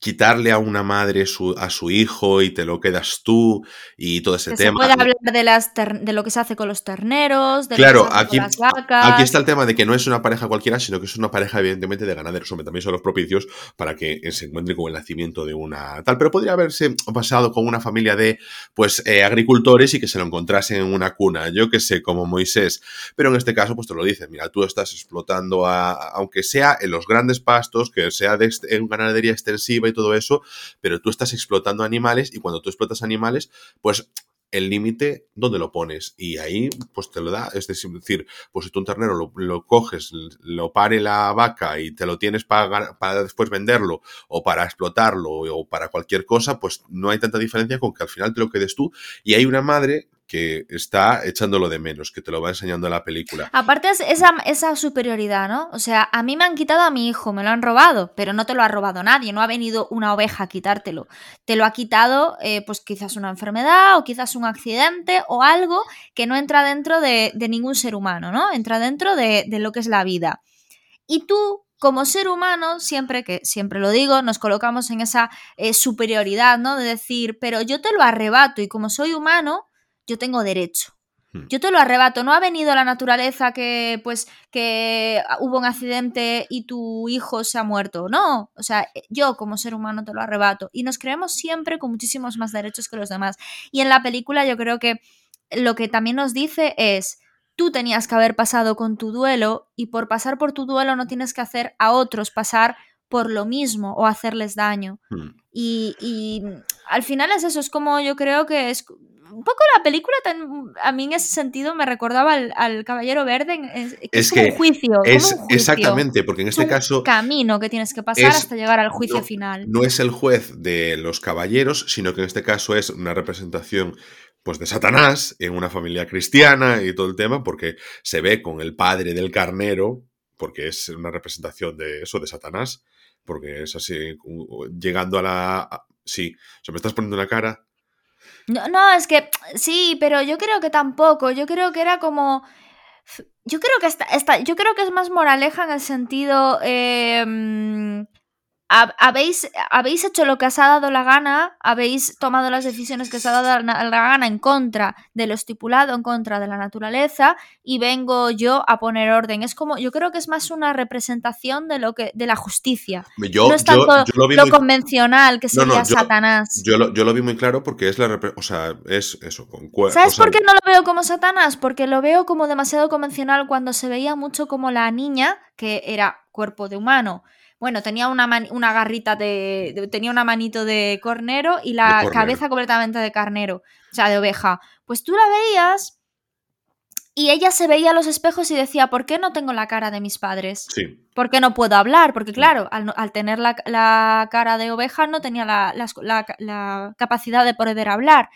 quitarle a una madre a su hijo y te lo quedas tú y todo ese tema. Se puede hablar de, las de lo que se hace con los terneros, de claro, aquí, las vacas. Aquí está el tema de que no es una pareja cualquiera, sino que es una pareja evidentemente de ganaderos. Hombre, también son los propicios para que se encuentre con el nacimiento de una tal. Pero podría haberse pasado con una familia de pues eh, agricultores y que se lo encontrasen en una cuna, yo que sé, como Moisés. Pero en este caso, pues te lo dices, mira, tú estás explotando a, aunque sea en los grandes pastos, que sea de, en ganadería extensiva todo eso, pero tú estás explotando animales y cuando tú explotas animales, pues el límite, ¿dónde lo pones? Y ahí, pues te lo da. Es decir, pues si tú un ternero lo, coges, lo pare la vaca y te lo tienes para, para, después venderlo o para explotarlo o para cualquier cosa, pues no hay tanta diferencia con que al final te lo quedes tú. Y hay una madre que está echándolo de menos, que te lo va enseñando la película. Aparte es esa, esa, superioridad, ¿no? O sea, a mí me han quitado a mi hijo, me lo han robado, pero no te lo ha robado nadie, no ha venido una oveja a quitártelo. Te lo ha quitado, eh, pues quizás una enfermedad o quizás un accidente o algo que no entra dentro de, ningún ser humano, ¿no? Entra dentro de, lo que es la vida. Y tú como ser humano, siempre que, siempre lo digo, nos colocamos en esa eh, superioridad, ¿no? De decir, pero yo te lo arrebato y como soy humano, yo tengo derecho. Hmm. Yo te lo arrebato, no ha venido la naturaleza que pues que hubo un accidente y tu hijo se ha muerto, no, o sea, yo como ser humano te lo arrebato y nos creemos siempre con muchísimos más derechos que los demás. Y en la película yo creo que lo que también nos dice es tú tenías que haber pasado con tu duelo y por pasar por tu duelo no tienes que hacer a otros pasar por lo mismo o hacerles daño. Hmm. Y, al final es eso, es como yo creo que es un poco la película a mí en ese sentido me recordaba al, Caballero Verde es, que un juicio, es exactamente porque en este caso camino que tienes que pasar hasta llegar al juicio final no es el juez de los caballeros sino que en este caso es una representación pues de Satanás en una familia cristiana y todo el tema, porque se ve con el padre del carnero, porque es una representación de eso, de Satanás, porque es así, llegando a la... sí, o sea, me estás poniendo una cara. No, no, es que sí, pero yo creo que tampoco, yo creo que era como... Yo creo que esta, yo creo que es más moraleja en el sentido... Eh, habéis, habéis hecho lo que os ha dado la gana, habéis tomado las decisiones que os ha dado la, gana en contra de lo estipulado, en contra de la naturaleza, y vengo yo a poner orden. Es como, yo creo que es más una representación de lo que, de la justicia. no es tanto lo, convencional que sería Satanás. Yo lo, yo lo, vi muy claro porque es la o sea, es eso, con ¿Sabes por qué no lo veo como Satanás? Porque lo veo como demasiado convencional cuando se veía mucho como la niña, que era cuerpo de humano bueno, tenía una, una garrita de, Tenía una manito de cornero y la cabeza completamente de carnero, o sea, de oveja. Pues tú la veías y ella se veía a los espejos y decía, ¿por qué no tengo la cara de mis padres? Sí. ¿Por qué no puedo hablar? Porque claro, al, tener la, cara de oveja no tenía la, la capacidad de poder hablar.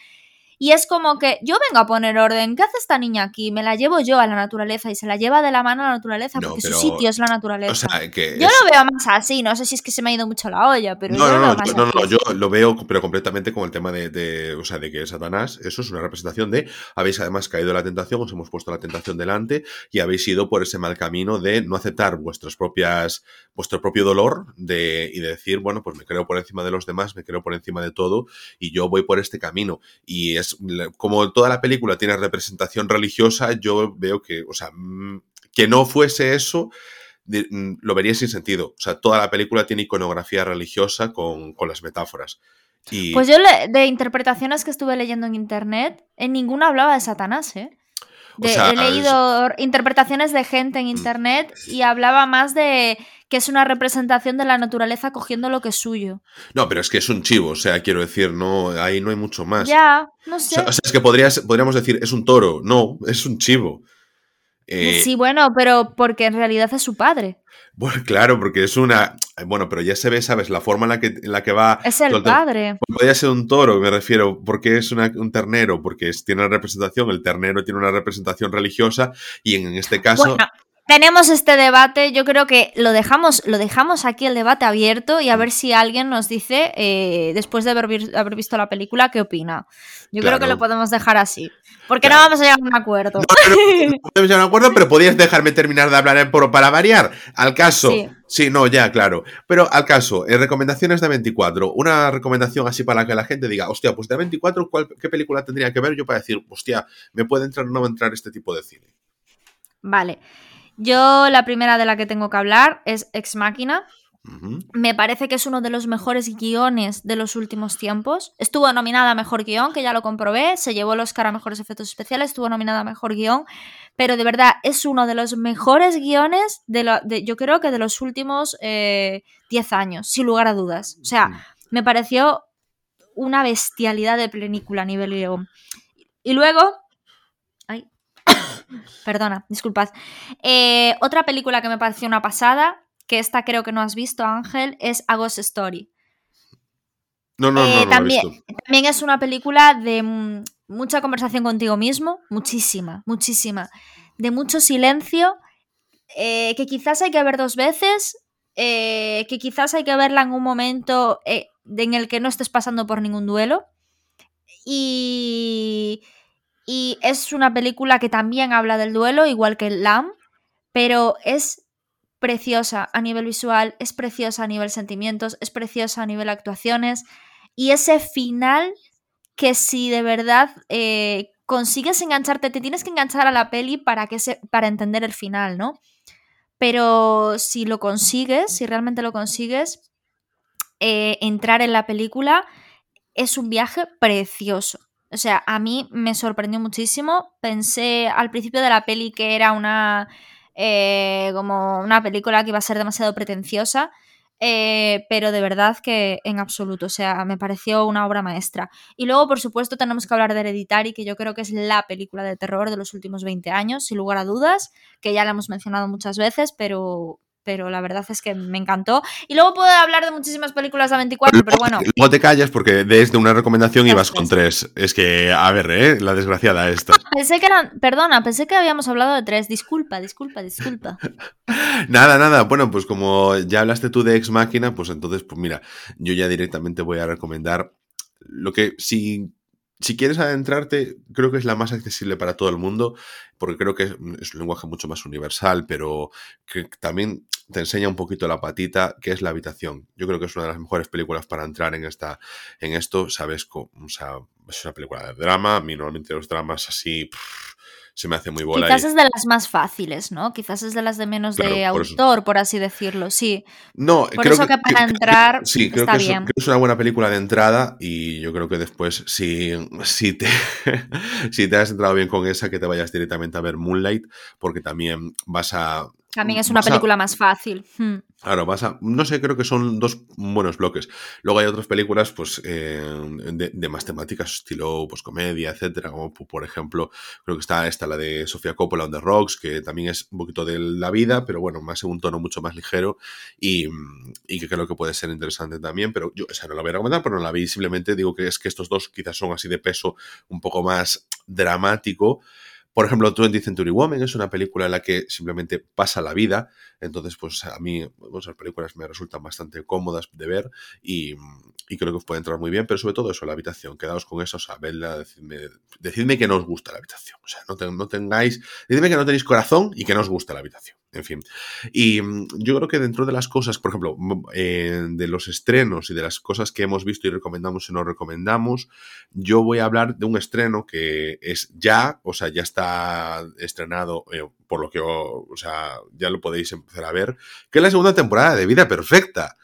Y es como que yo vengo a poner orden. ¿Qué hace esta niña aquí? Me la llevo yo a la naturaleza y se la lleva de la mano a la naturaleza porque su sitio es la naturaleza. yo lo veo más así. No sé si es que se me ha ido mucho la olla, pero no, yo no, lo veo no, no, yo lo veo, pero completamente con el tema de, o sea, de que Satanás, eso es una representación de habéis además caído en la tentación, os hemos puesto la tentación delante y habéis ido por ese mal camino de no aceptar vuestras propias, vuestro propio dolor de, y de decir, bueno, pues me creo por encima de los demás, me creo por encima de todo y yo voy por este camino. Y es como toda la película tiene representación religiosa, yo veo que, o sea, mm, que no fuese eso, mm, lo vería sin sentido. O sea, toda la película tiene iconografía religiosa con, las metáforas. Pues yo de interpretaciones que estuve leyendo en internet, en ninguna hablaba de Satanás, ¿eh? He leído interpretaciones de gente en mm. internet y hablaba más de que es una representación de la naturaleza cogiendo lo que es suyo. No, pero es que es un chivo, o sea, quiero decir, no, ahí no hay mucho más. Ya, no sé. O sea, es que podrías, podríamos decir, es un toro. No, es un chivo. Eh, sí, bueno, pero porque en realidad es su padre. Bueno, claro, porque es una. Bueno, pero ya se ve, ¿sabes? La forma en la que, en la que va. Es el padre. Pues podría ser un toro, me refiero. porque es un ternero? Porque tiene una representación. El ternero tiene una representación religiosa. Y en, este caso tenemos este debate, yo creo que lo dejamos, lo dejamos aquí el debate abierto y a ver si alguien nos dice, eh, después de haber, visto la película, qué opina. Yo creo que lo podemos dejar así. Porque no vamos a llegar a un acuerdo. No, podemos llegar a un acuerdo, pero podías dejarme terminar de hablar por, para variar. Al caso. Sí. no, ya, claro. Pero al caso, en recomendaciones de 24, una recomendación así para que la gente diga, hostia, pues de 24, ¿qué película tendría que ver yo para decir, hostia, me puede entrar o no entrar este tipo de cine? Vale. Yo la primera de la que tengo que hablar es Ex Máquina. Me parece que es uno de los mejores guiones de los últimos tiempos. Estuvo nominada a Mejor Guión, que ya lo comprobé. Se llevó el Oscar a Mejores Efectos Especiales. Estuvo nominada a Mejor Guión. Pero de verdad, es uno de los mejores guiones de, lo, de yo creo que de los últimos 10 eh, años, sin lugar a dudas. O sea, me pareció una bestialidad de película a nivel guion. Y luego, Perdona, disculpad. Eh, otra película que me pareció una pasada, que esta creo que no has visto, Ángel, es A Ghost Story. No, no, no, eh, también, también es una película de mucha conversación contigo mismo, muchísima, muchísima. De mucho silencio, eh, que quizás hay que ver dos veces, que quizás hay que verla en un momento en el que no estés pasando por ningún duelo. Y, y es una película que también habla del duelo, igual que Lamb, pero es preciosa a nivel visual, es preciosa a nivel sentimientos, es preciosa a nivel actuaciones. Y ese final que si de verdad eh, consigues engancharte, te tienes que enganchar a la peli para, que se, para entender el final, ¿no? Pero si lo consigues, si realmente lo consigues, eh, entrar en la película es un viaje precioso. O sea, a mí me sorprendió muchísimo. Pensé al principio de la peli que era una. Eh, como una película que iba a ser demasiado pretenciosa. Eh, pero de verdad que en absoluto, o sea, me pareció una obra maestra. Y luego, por supuesto, tenemos que hablar de Hereditary, que yo creo que es la película de terror de los últimos 20 años, sin lugar a dudas, que ya la hemos mencionado muchas veces, pero, pero la verdad es que me encantó. Y luego puedo hablar de muchísimas películas de 24, pero bueno. Luego te callas porque desde una recomendación ibas con tres. Es que, a ver, ¿eh? La desgraciada esta. Pensé que eran, perdona, pensé que habíamos hablado de tres. Disculpa, disculpa, disculpa. nada, nada. Bueno, pues como ya hablaste tú de Ex Máquina, pues entonces, pues mira, yo ya directamente voy a recomendar lo que si si quieres adentrarte, creo que es la más accesible para todo el mundo, porque creo que es, un lenguaje mucho más universal, pero que también te enseña un poquito la patita, que es la habitación. Yo creo que es una de las mejores películas para entrar en, esta, en esto, ¿sabes? O sea, es una película de drama, a mí normalmente los dramas así se me hace muy bola. Quizás es de las más fáciles, ¿no? Quizás es de las de menos de autor, por así decirlo, sí. No, por eso que, para entrar sí, creo que, Es, creo que es una buena película de entrada y yo creo que después, si, si, te, si te has entrado bien con esa, que te vayas directamente a ver Moonlight, porque también vas a también es una película más fácil. Hmm. Claro, vas a. No sé, creo que son dos buenos bloques. Luego hay otras películas, pues, eh, de, más temáticas, estilo, pues, comedia, etcétera. Como por ejemplo, creo que está esta, la de Sofía Coppola on the Rocks, que también es un poquito de la vida, pero bueno, más en un tono mucho más ligero y, y que creo que puede ser interesante también. Pero yo, o sea, no la voy a recomendar, pero no la vi. Simplemente digo que es que estos dos quizás son así de peso un poco más dramático. Por ejemplo, 20 Century Woman es una película en la que simplemente pasa la vida. Entonces, pues a mí esas películas me resultan bastante cómodas de ver y, creo que os puede entrar muy bien. Pero sobre todo eso, la habitación. Quedaos con eso, o sea, vedla, decidme, decidme que no os gusta la habitación. O sea, no, no tengáis... Decidme que no tenéis corazón y que no os gusta la habitación. En fin. Y mm, yo creo que dentro de las cosas, por ejemplo, eh, de los estrenos y de las cosas que hemos visto y recomendamos y no recomendamos, yo voy a hablar de un estreno que es ya, o sea, ya está estrenado, eh, por lo que, o, sea, ya lo podéis empezar a ver, que es la segunda temporada de Vida Perfecta.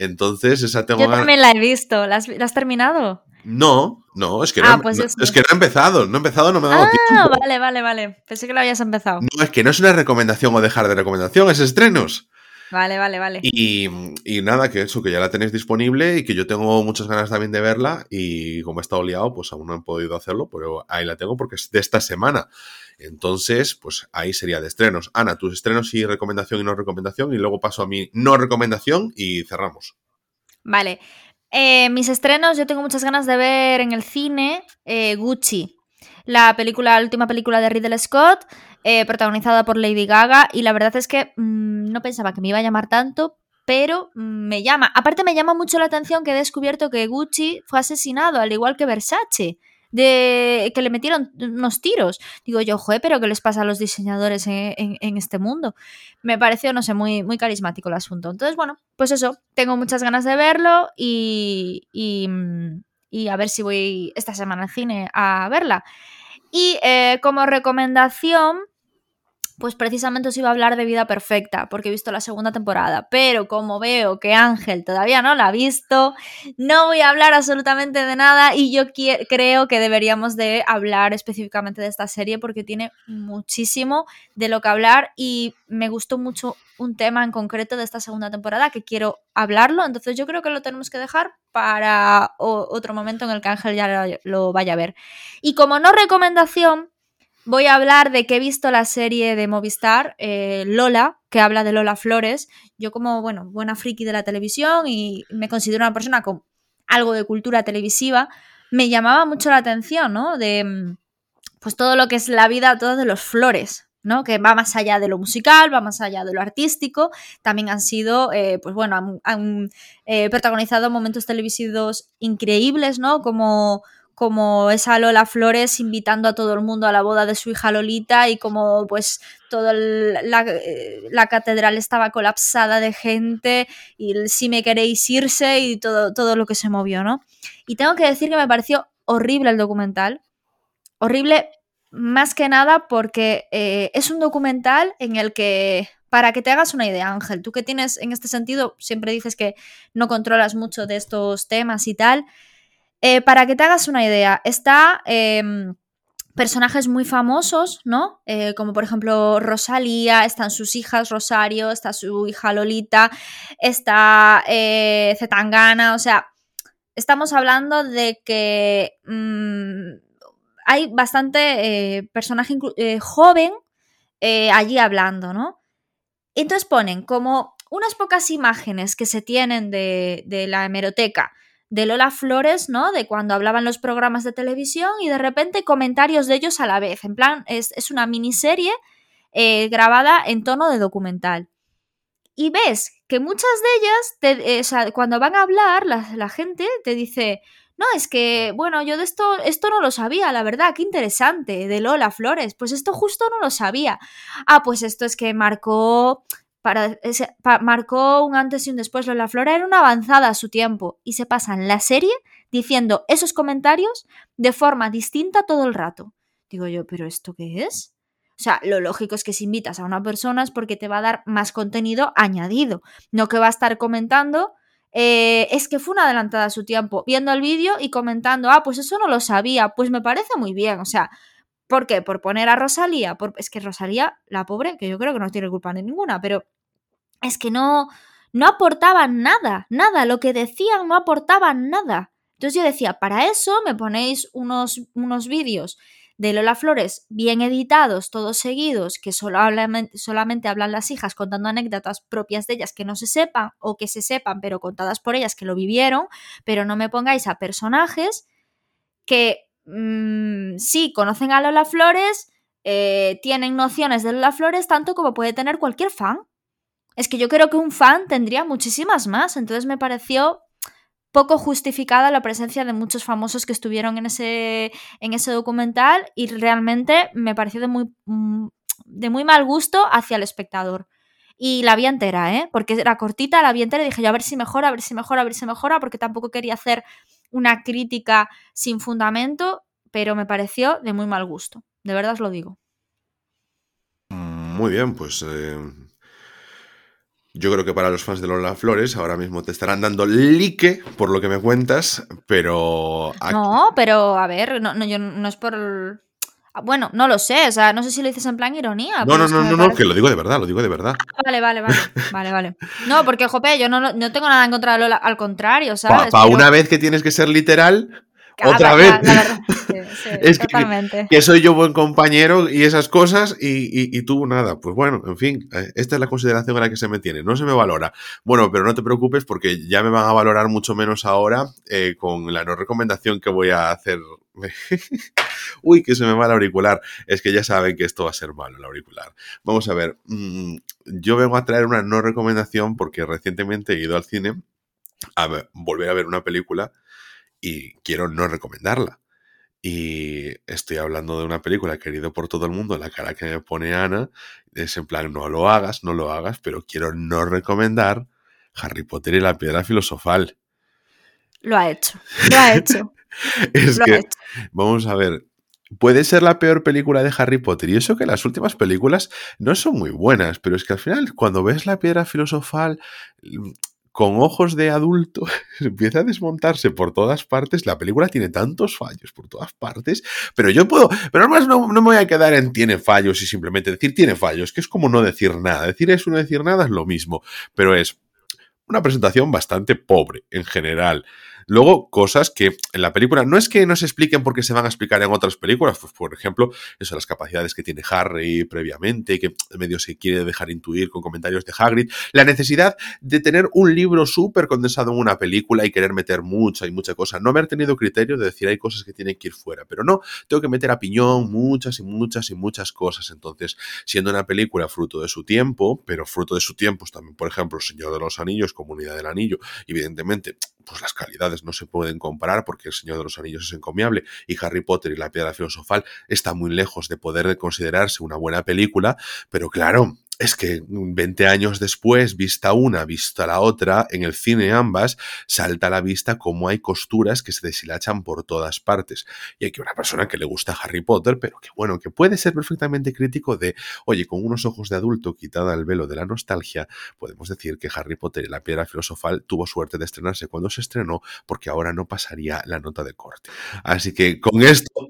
Entonces, esa tengo Yo también la he visto. ¿La has, terminado? No, no, es que, no, pues es que no he empezado, no he empezado, no me ha dado ah, vale, vale, vale. Pensé que lo habías empezado. No, es que no es una recomendación o dejar de recomendación, es estrenos. Vale, vale, vale. Y, y, nada, que eso, que ya la tenéis disponible y que yo tengo muchas ganas también de verla y como he estado liado, pues aún no he podido hacerlo, pero ahí la tengo porque es de esta semana. Entonces, pues ahí sería de estrenos. Ana, tus estrenos y recomendación y no recomendación y luego paso a mi no recomendación y cerramos. Vale. Eh, mis estrenos, yo tengo muchas ganas de ver en el cine eh, Gucci, la película, la última película de Ridley Scott, eh, protagonizada por Lady Gaga, y la verdad es que mm, no pensaba que me iba a llamar tanto, pero mm, me llama. Aparte me llama mucho la atención que he descubierto que Gucci fue asesinado, al igual que Versace de que le metieron unos tiros. Digo yo, joder, pero ¿qué les pasa a los diseñadores en, este mundo? Me pareció, no sé, muy, muy carismático el asunto. Entonces, bueno, pues eso, tengo muchas ganas de verlo y, y, y a ver si voy esta semana al cine a verla. Y eh, como recomendación, pues precisamente os iba a hablar de Vida Perfecta, porque he visto la segunda temporada, pero como veo que Ángel todavía no la ha visto, no voy a hablar absolutamente de nada y yo creo que deberíamos de hablar específicamente de esta serie porque tiene muchísimo de lo que hablar y me gustó mucho un tema en concreto de esta segunda temporada que quiero hablarlo, entonces yo creo que lo tenemos que dejar para otro momento en el que Ángel ya lo vaya a ver. Y como no recomendación, voy a hablar de que he visto la serie de Movistar, eh, Lola, que habla de Lola Flores. Yo como, bueno, buena friki de la televisión y me considero una persona con algo de cultura televisiva, me llamaba mucho la atención, ¿no? De, mm, pues todo lo que es la vida, todo de los Flores, ¿no? Que va más allá de lo musical, va más allá de lo artístico. También han sido, eh, pues bueno, han, eh, protagonizado momentos televisivos increíbles, ¿no? Como como esa Lola Flores invitando a todo el mundo a la boda de su hija Lolita y como pues toda la, eh, la, catedral estaba colapsada de gente y si me queréis irse y todo, todo lo que se movió, ¿no? Y tengo que decir que me pareció horrible el documental, horrible más que nada porque eh, es un documental en el que, para que te hagas una idea, Ángel, tú que tienes en este sentido, siempre dices que no controlas mucho de estos temas y tal, eh, para que te hagas una idea, está em, personajes muy famosos, ¿no? Eh, como por ejemplo Rosalía, están sus hijas Rosario, está su hija Lolita, está eh, Zetangana, o sea, estamos hablando de que mm, hay bastante personaje joven allí hablando, ¿no? Entonces ponen como unas pocas imágenes que se tienen de, de la hemeroteca de Lola Flores, ¿no? De cuando hablaban los programas de televisión y de repente comentarios de ellos a la vez. En plan, es, una miniserie eh, grabada en tono de documental. Y ves que muchas de ellas, eh, o sea, cuando van a hablar, la, gente te dice, no, es que, bueno, yo de esto, esto no lo sabía, la verdad, qué interesante, de Lola Flores, pues esto justo no lo sabía. Ah, pues esto es que marcó para, marcó un antes y un después. Lola Flora era una avanzada a su tiempo y se pasan la serie diciendo esos comentarios de forma distinta todo el rato. Digo yo, ¿pero esto qué es? O sea, lo lógico es que si invitas a una persona es porque te va a dar más contenido añadido, no que va a estar comentando. Eh, es que fue una adelantada a su tiempo, viendo el vídeo y comentando, ah, pues eso no lo sabía, pues me parece muy bien, o sea, ¿Por qué? Por poner a Rosalía. Es que Rosalía, la pobre, que yo creo que no tiene culpa de ninguna, pero es que no, no aportaban nada, nada. Lo que decían no aportaban nada. Entonces yo decía, para eso me ponéis unos, unos vídeos de Lola Flores bien editados, todos seguidos, que solamente, solamente hablan las hijas contando anécdotas propias de ellas que no se sepan o que se sepan, pero contadas por ellas que lo vivieron, pero no me pongáis a personajes que Mm, sí, conocen a Lola Flores, eh, tienen nociones de Lola Flores tanto como puede tener cualquier fan. Es que yo creo que un fan tendría muchísimas más, entonces me pareció poco justificada la presencia de muchos famosos que estuvieron en ese, en ese documental y realmente me pareció de muy, mm, de muy mal gusto hacia el espectador. Y la vi entera, ¿eh? Porque era cortita, la vi entera y dije yo a ver si mejora, a ver si mejora, a ver si mejora, porque tampoco quería hacer una crítica sin fundamento, pero me pareció de muy mal gusto. De verdad os lo digo. Muy bien, pues eh, yo creo que para los fans de Lola Flores ahora mismo te estarán dando like por lo que me cuentas, pero... No, pero a ver, no, no es por... Bueno, no lo sé, o sea, no sé si lo dices en plan ironía. No, no, no, no, no, que lo digo de verdad, lo digo de verdad. Ah, vale, vale, vale, vale, vale. No, porque, jope, yo no, no tengo nada en contra de Lola, al contrario, ¿sabes? Para una vez que tienes que ser literal, otra vez. es Que, soy yo buen compañero y esas cosas y, tú nada. Pues bueno, en fin, eh, esta es la consideración a la que se me tiene. No se me valora. Bueno, pero no te preocupes porque ya me van a valorar mucho menos ahora eh, con la no recomendación que voy a hacer. Uy, que se me va el auricular. Es que ya saben que esto va a ser malo, el auricular. Vamos a ver. Mm, yo vengo a traer una no recomendación porque recientemente he ido al cine a volver a ver una película y quiero no recomendarla. Y estoy hablando de una película querido por todo el mundo, la cara que me pone Ana, es en plan, no lo hagas, no lo hagas, pero quiero no recomendar Harry Potter y la piedra filosofal. Lo ha hecho, lo ha hecho. es que, vamos a ver, puede ser la peor película de Harry Potter. Y eso que las últimas películas no son muy buenas, pero es que al final, cuando ves la piedra filosofal, con ojos de adulto, empieza a desmontarse por todas partes. La película tiene tantos fallos por todas partes, pero yo puedo, pero además no, no, me voy a quedar en tiene fallos y simplemente decir tiene fallos, que es como no decir nada. Decir eso, no decir nada es lo mismo, pero es una presentación bastante pobre en general. Luego, cosas que en la película no es que no se expliquen porque se van a explicar en otras películas, pues por ejemplo, eso, las capacidades que tiene Harry previamente, que medio se quiere dejar intuir con comentarios de Hagrid, la necesidad de tener un libro súper condensado en una película y querer meter mucha y mucha cosa, no haber tenido criterio de decir hay cosas que tienen que ir fuera, pero no, tengo que meter a piñón muchas y muchas y muchas cosas, entonces, siendo una película fruto de su tiempo, pero fruto de su tiempo también, por ejemplo, Señor de los Anillos, Comunidad del Anillo, evidentemente, pues las calidades no se pueden comparar porque El Señor de los Anillos es encomiable y Harry Potter y la Piedra Filosofal está muy lejos de poder considerarse una buena película, pero claro, es que 20 años después, vista una, vista la otra, en el cine ambas, salta a la vista cómo hay costuras que se deshilachan por todas partes. Y hay que una persona que le gusta Harry Potter, pero que bueno, que puede ser perfectamente crítico de, oye, con unos ojos de adulto quitada el velo de la nostalgia, podemos decir que Harry Potter y la piedra filosofal tuvo suerte de estrenarse cuando se estrenó, porque ahora no pasaría la nota de corte. Así que con esto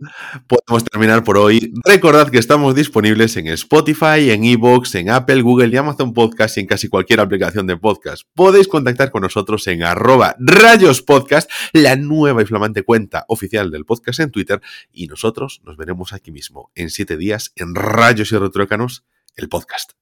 podemos terminar por hoy. Recordad que estamos disponibles en Spotify, en Evox, en Apple, Apple, Google y Amazon Podcast y en casi cualquier aplicación de podcast. Podéis contactar con nosotros en arroba rayospodcast, la nueva y flamante cuenta oficial del podcast en Twitter y nosotros nos veremos aquí mismo en siete días en Rayos y Retrócanos, el podcast.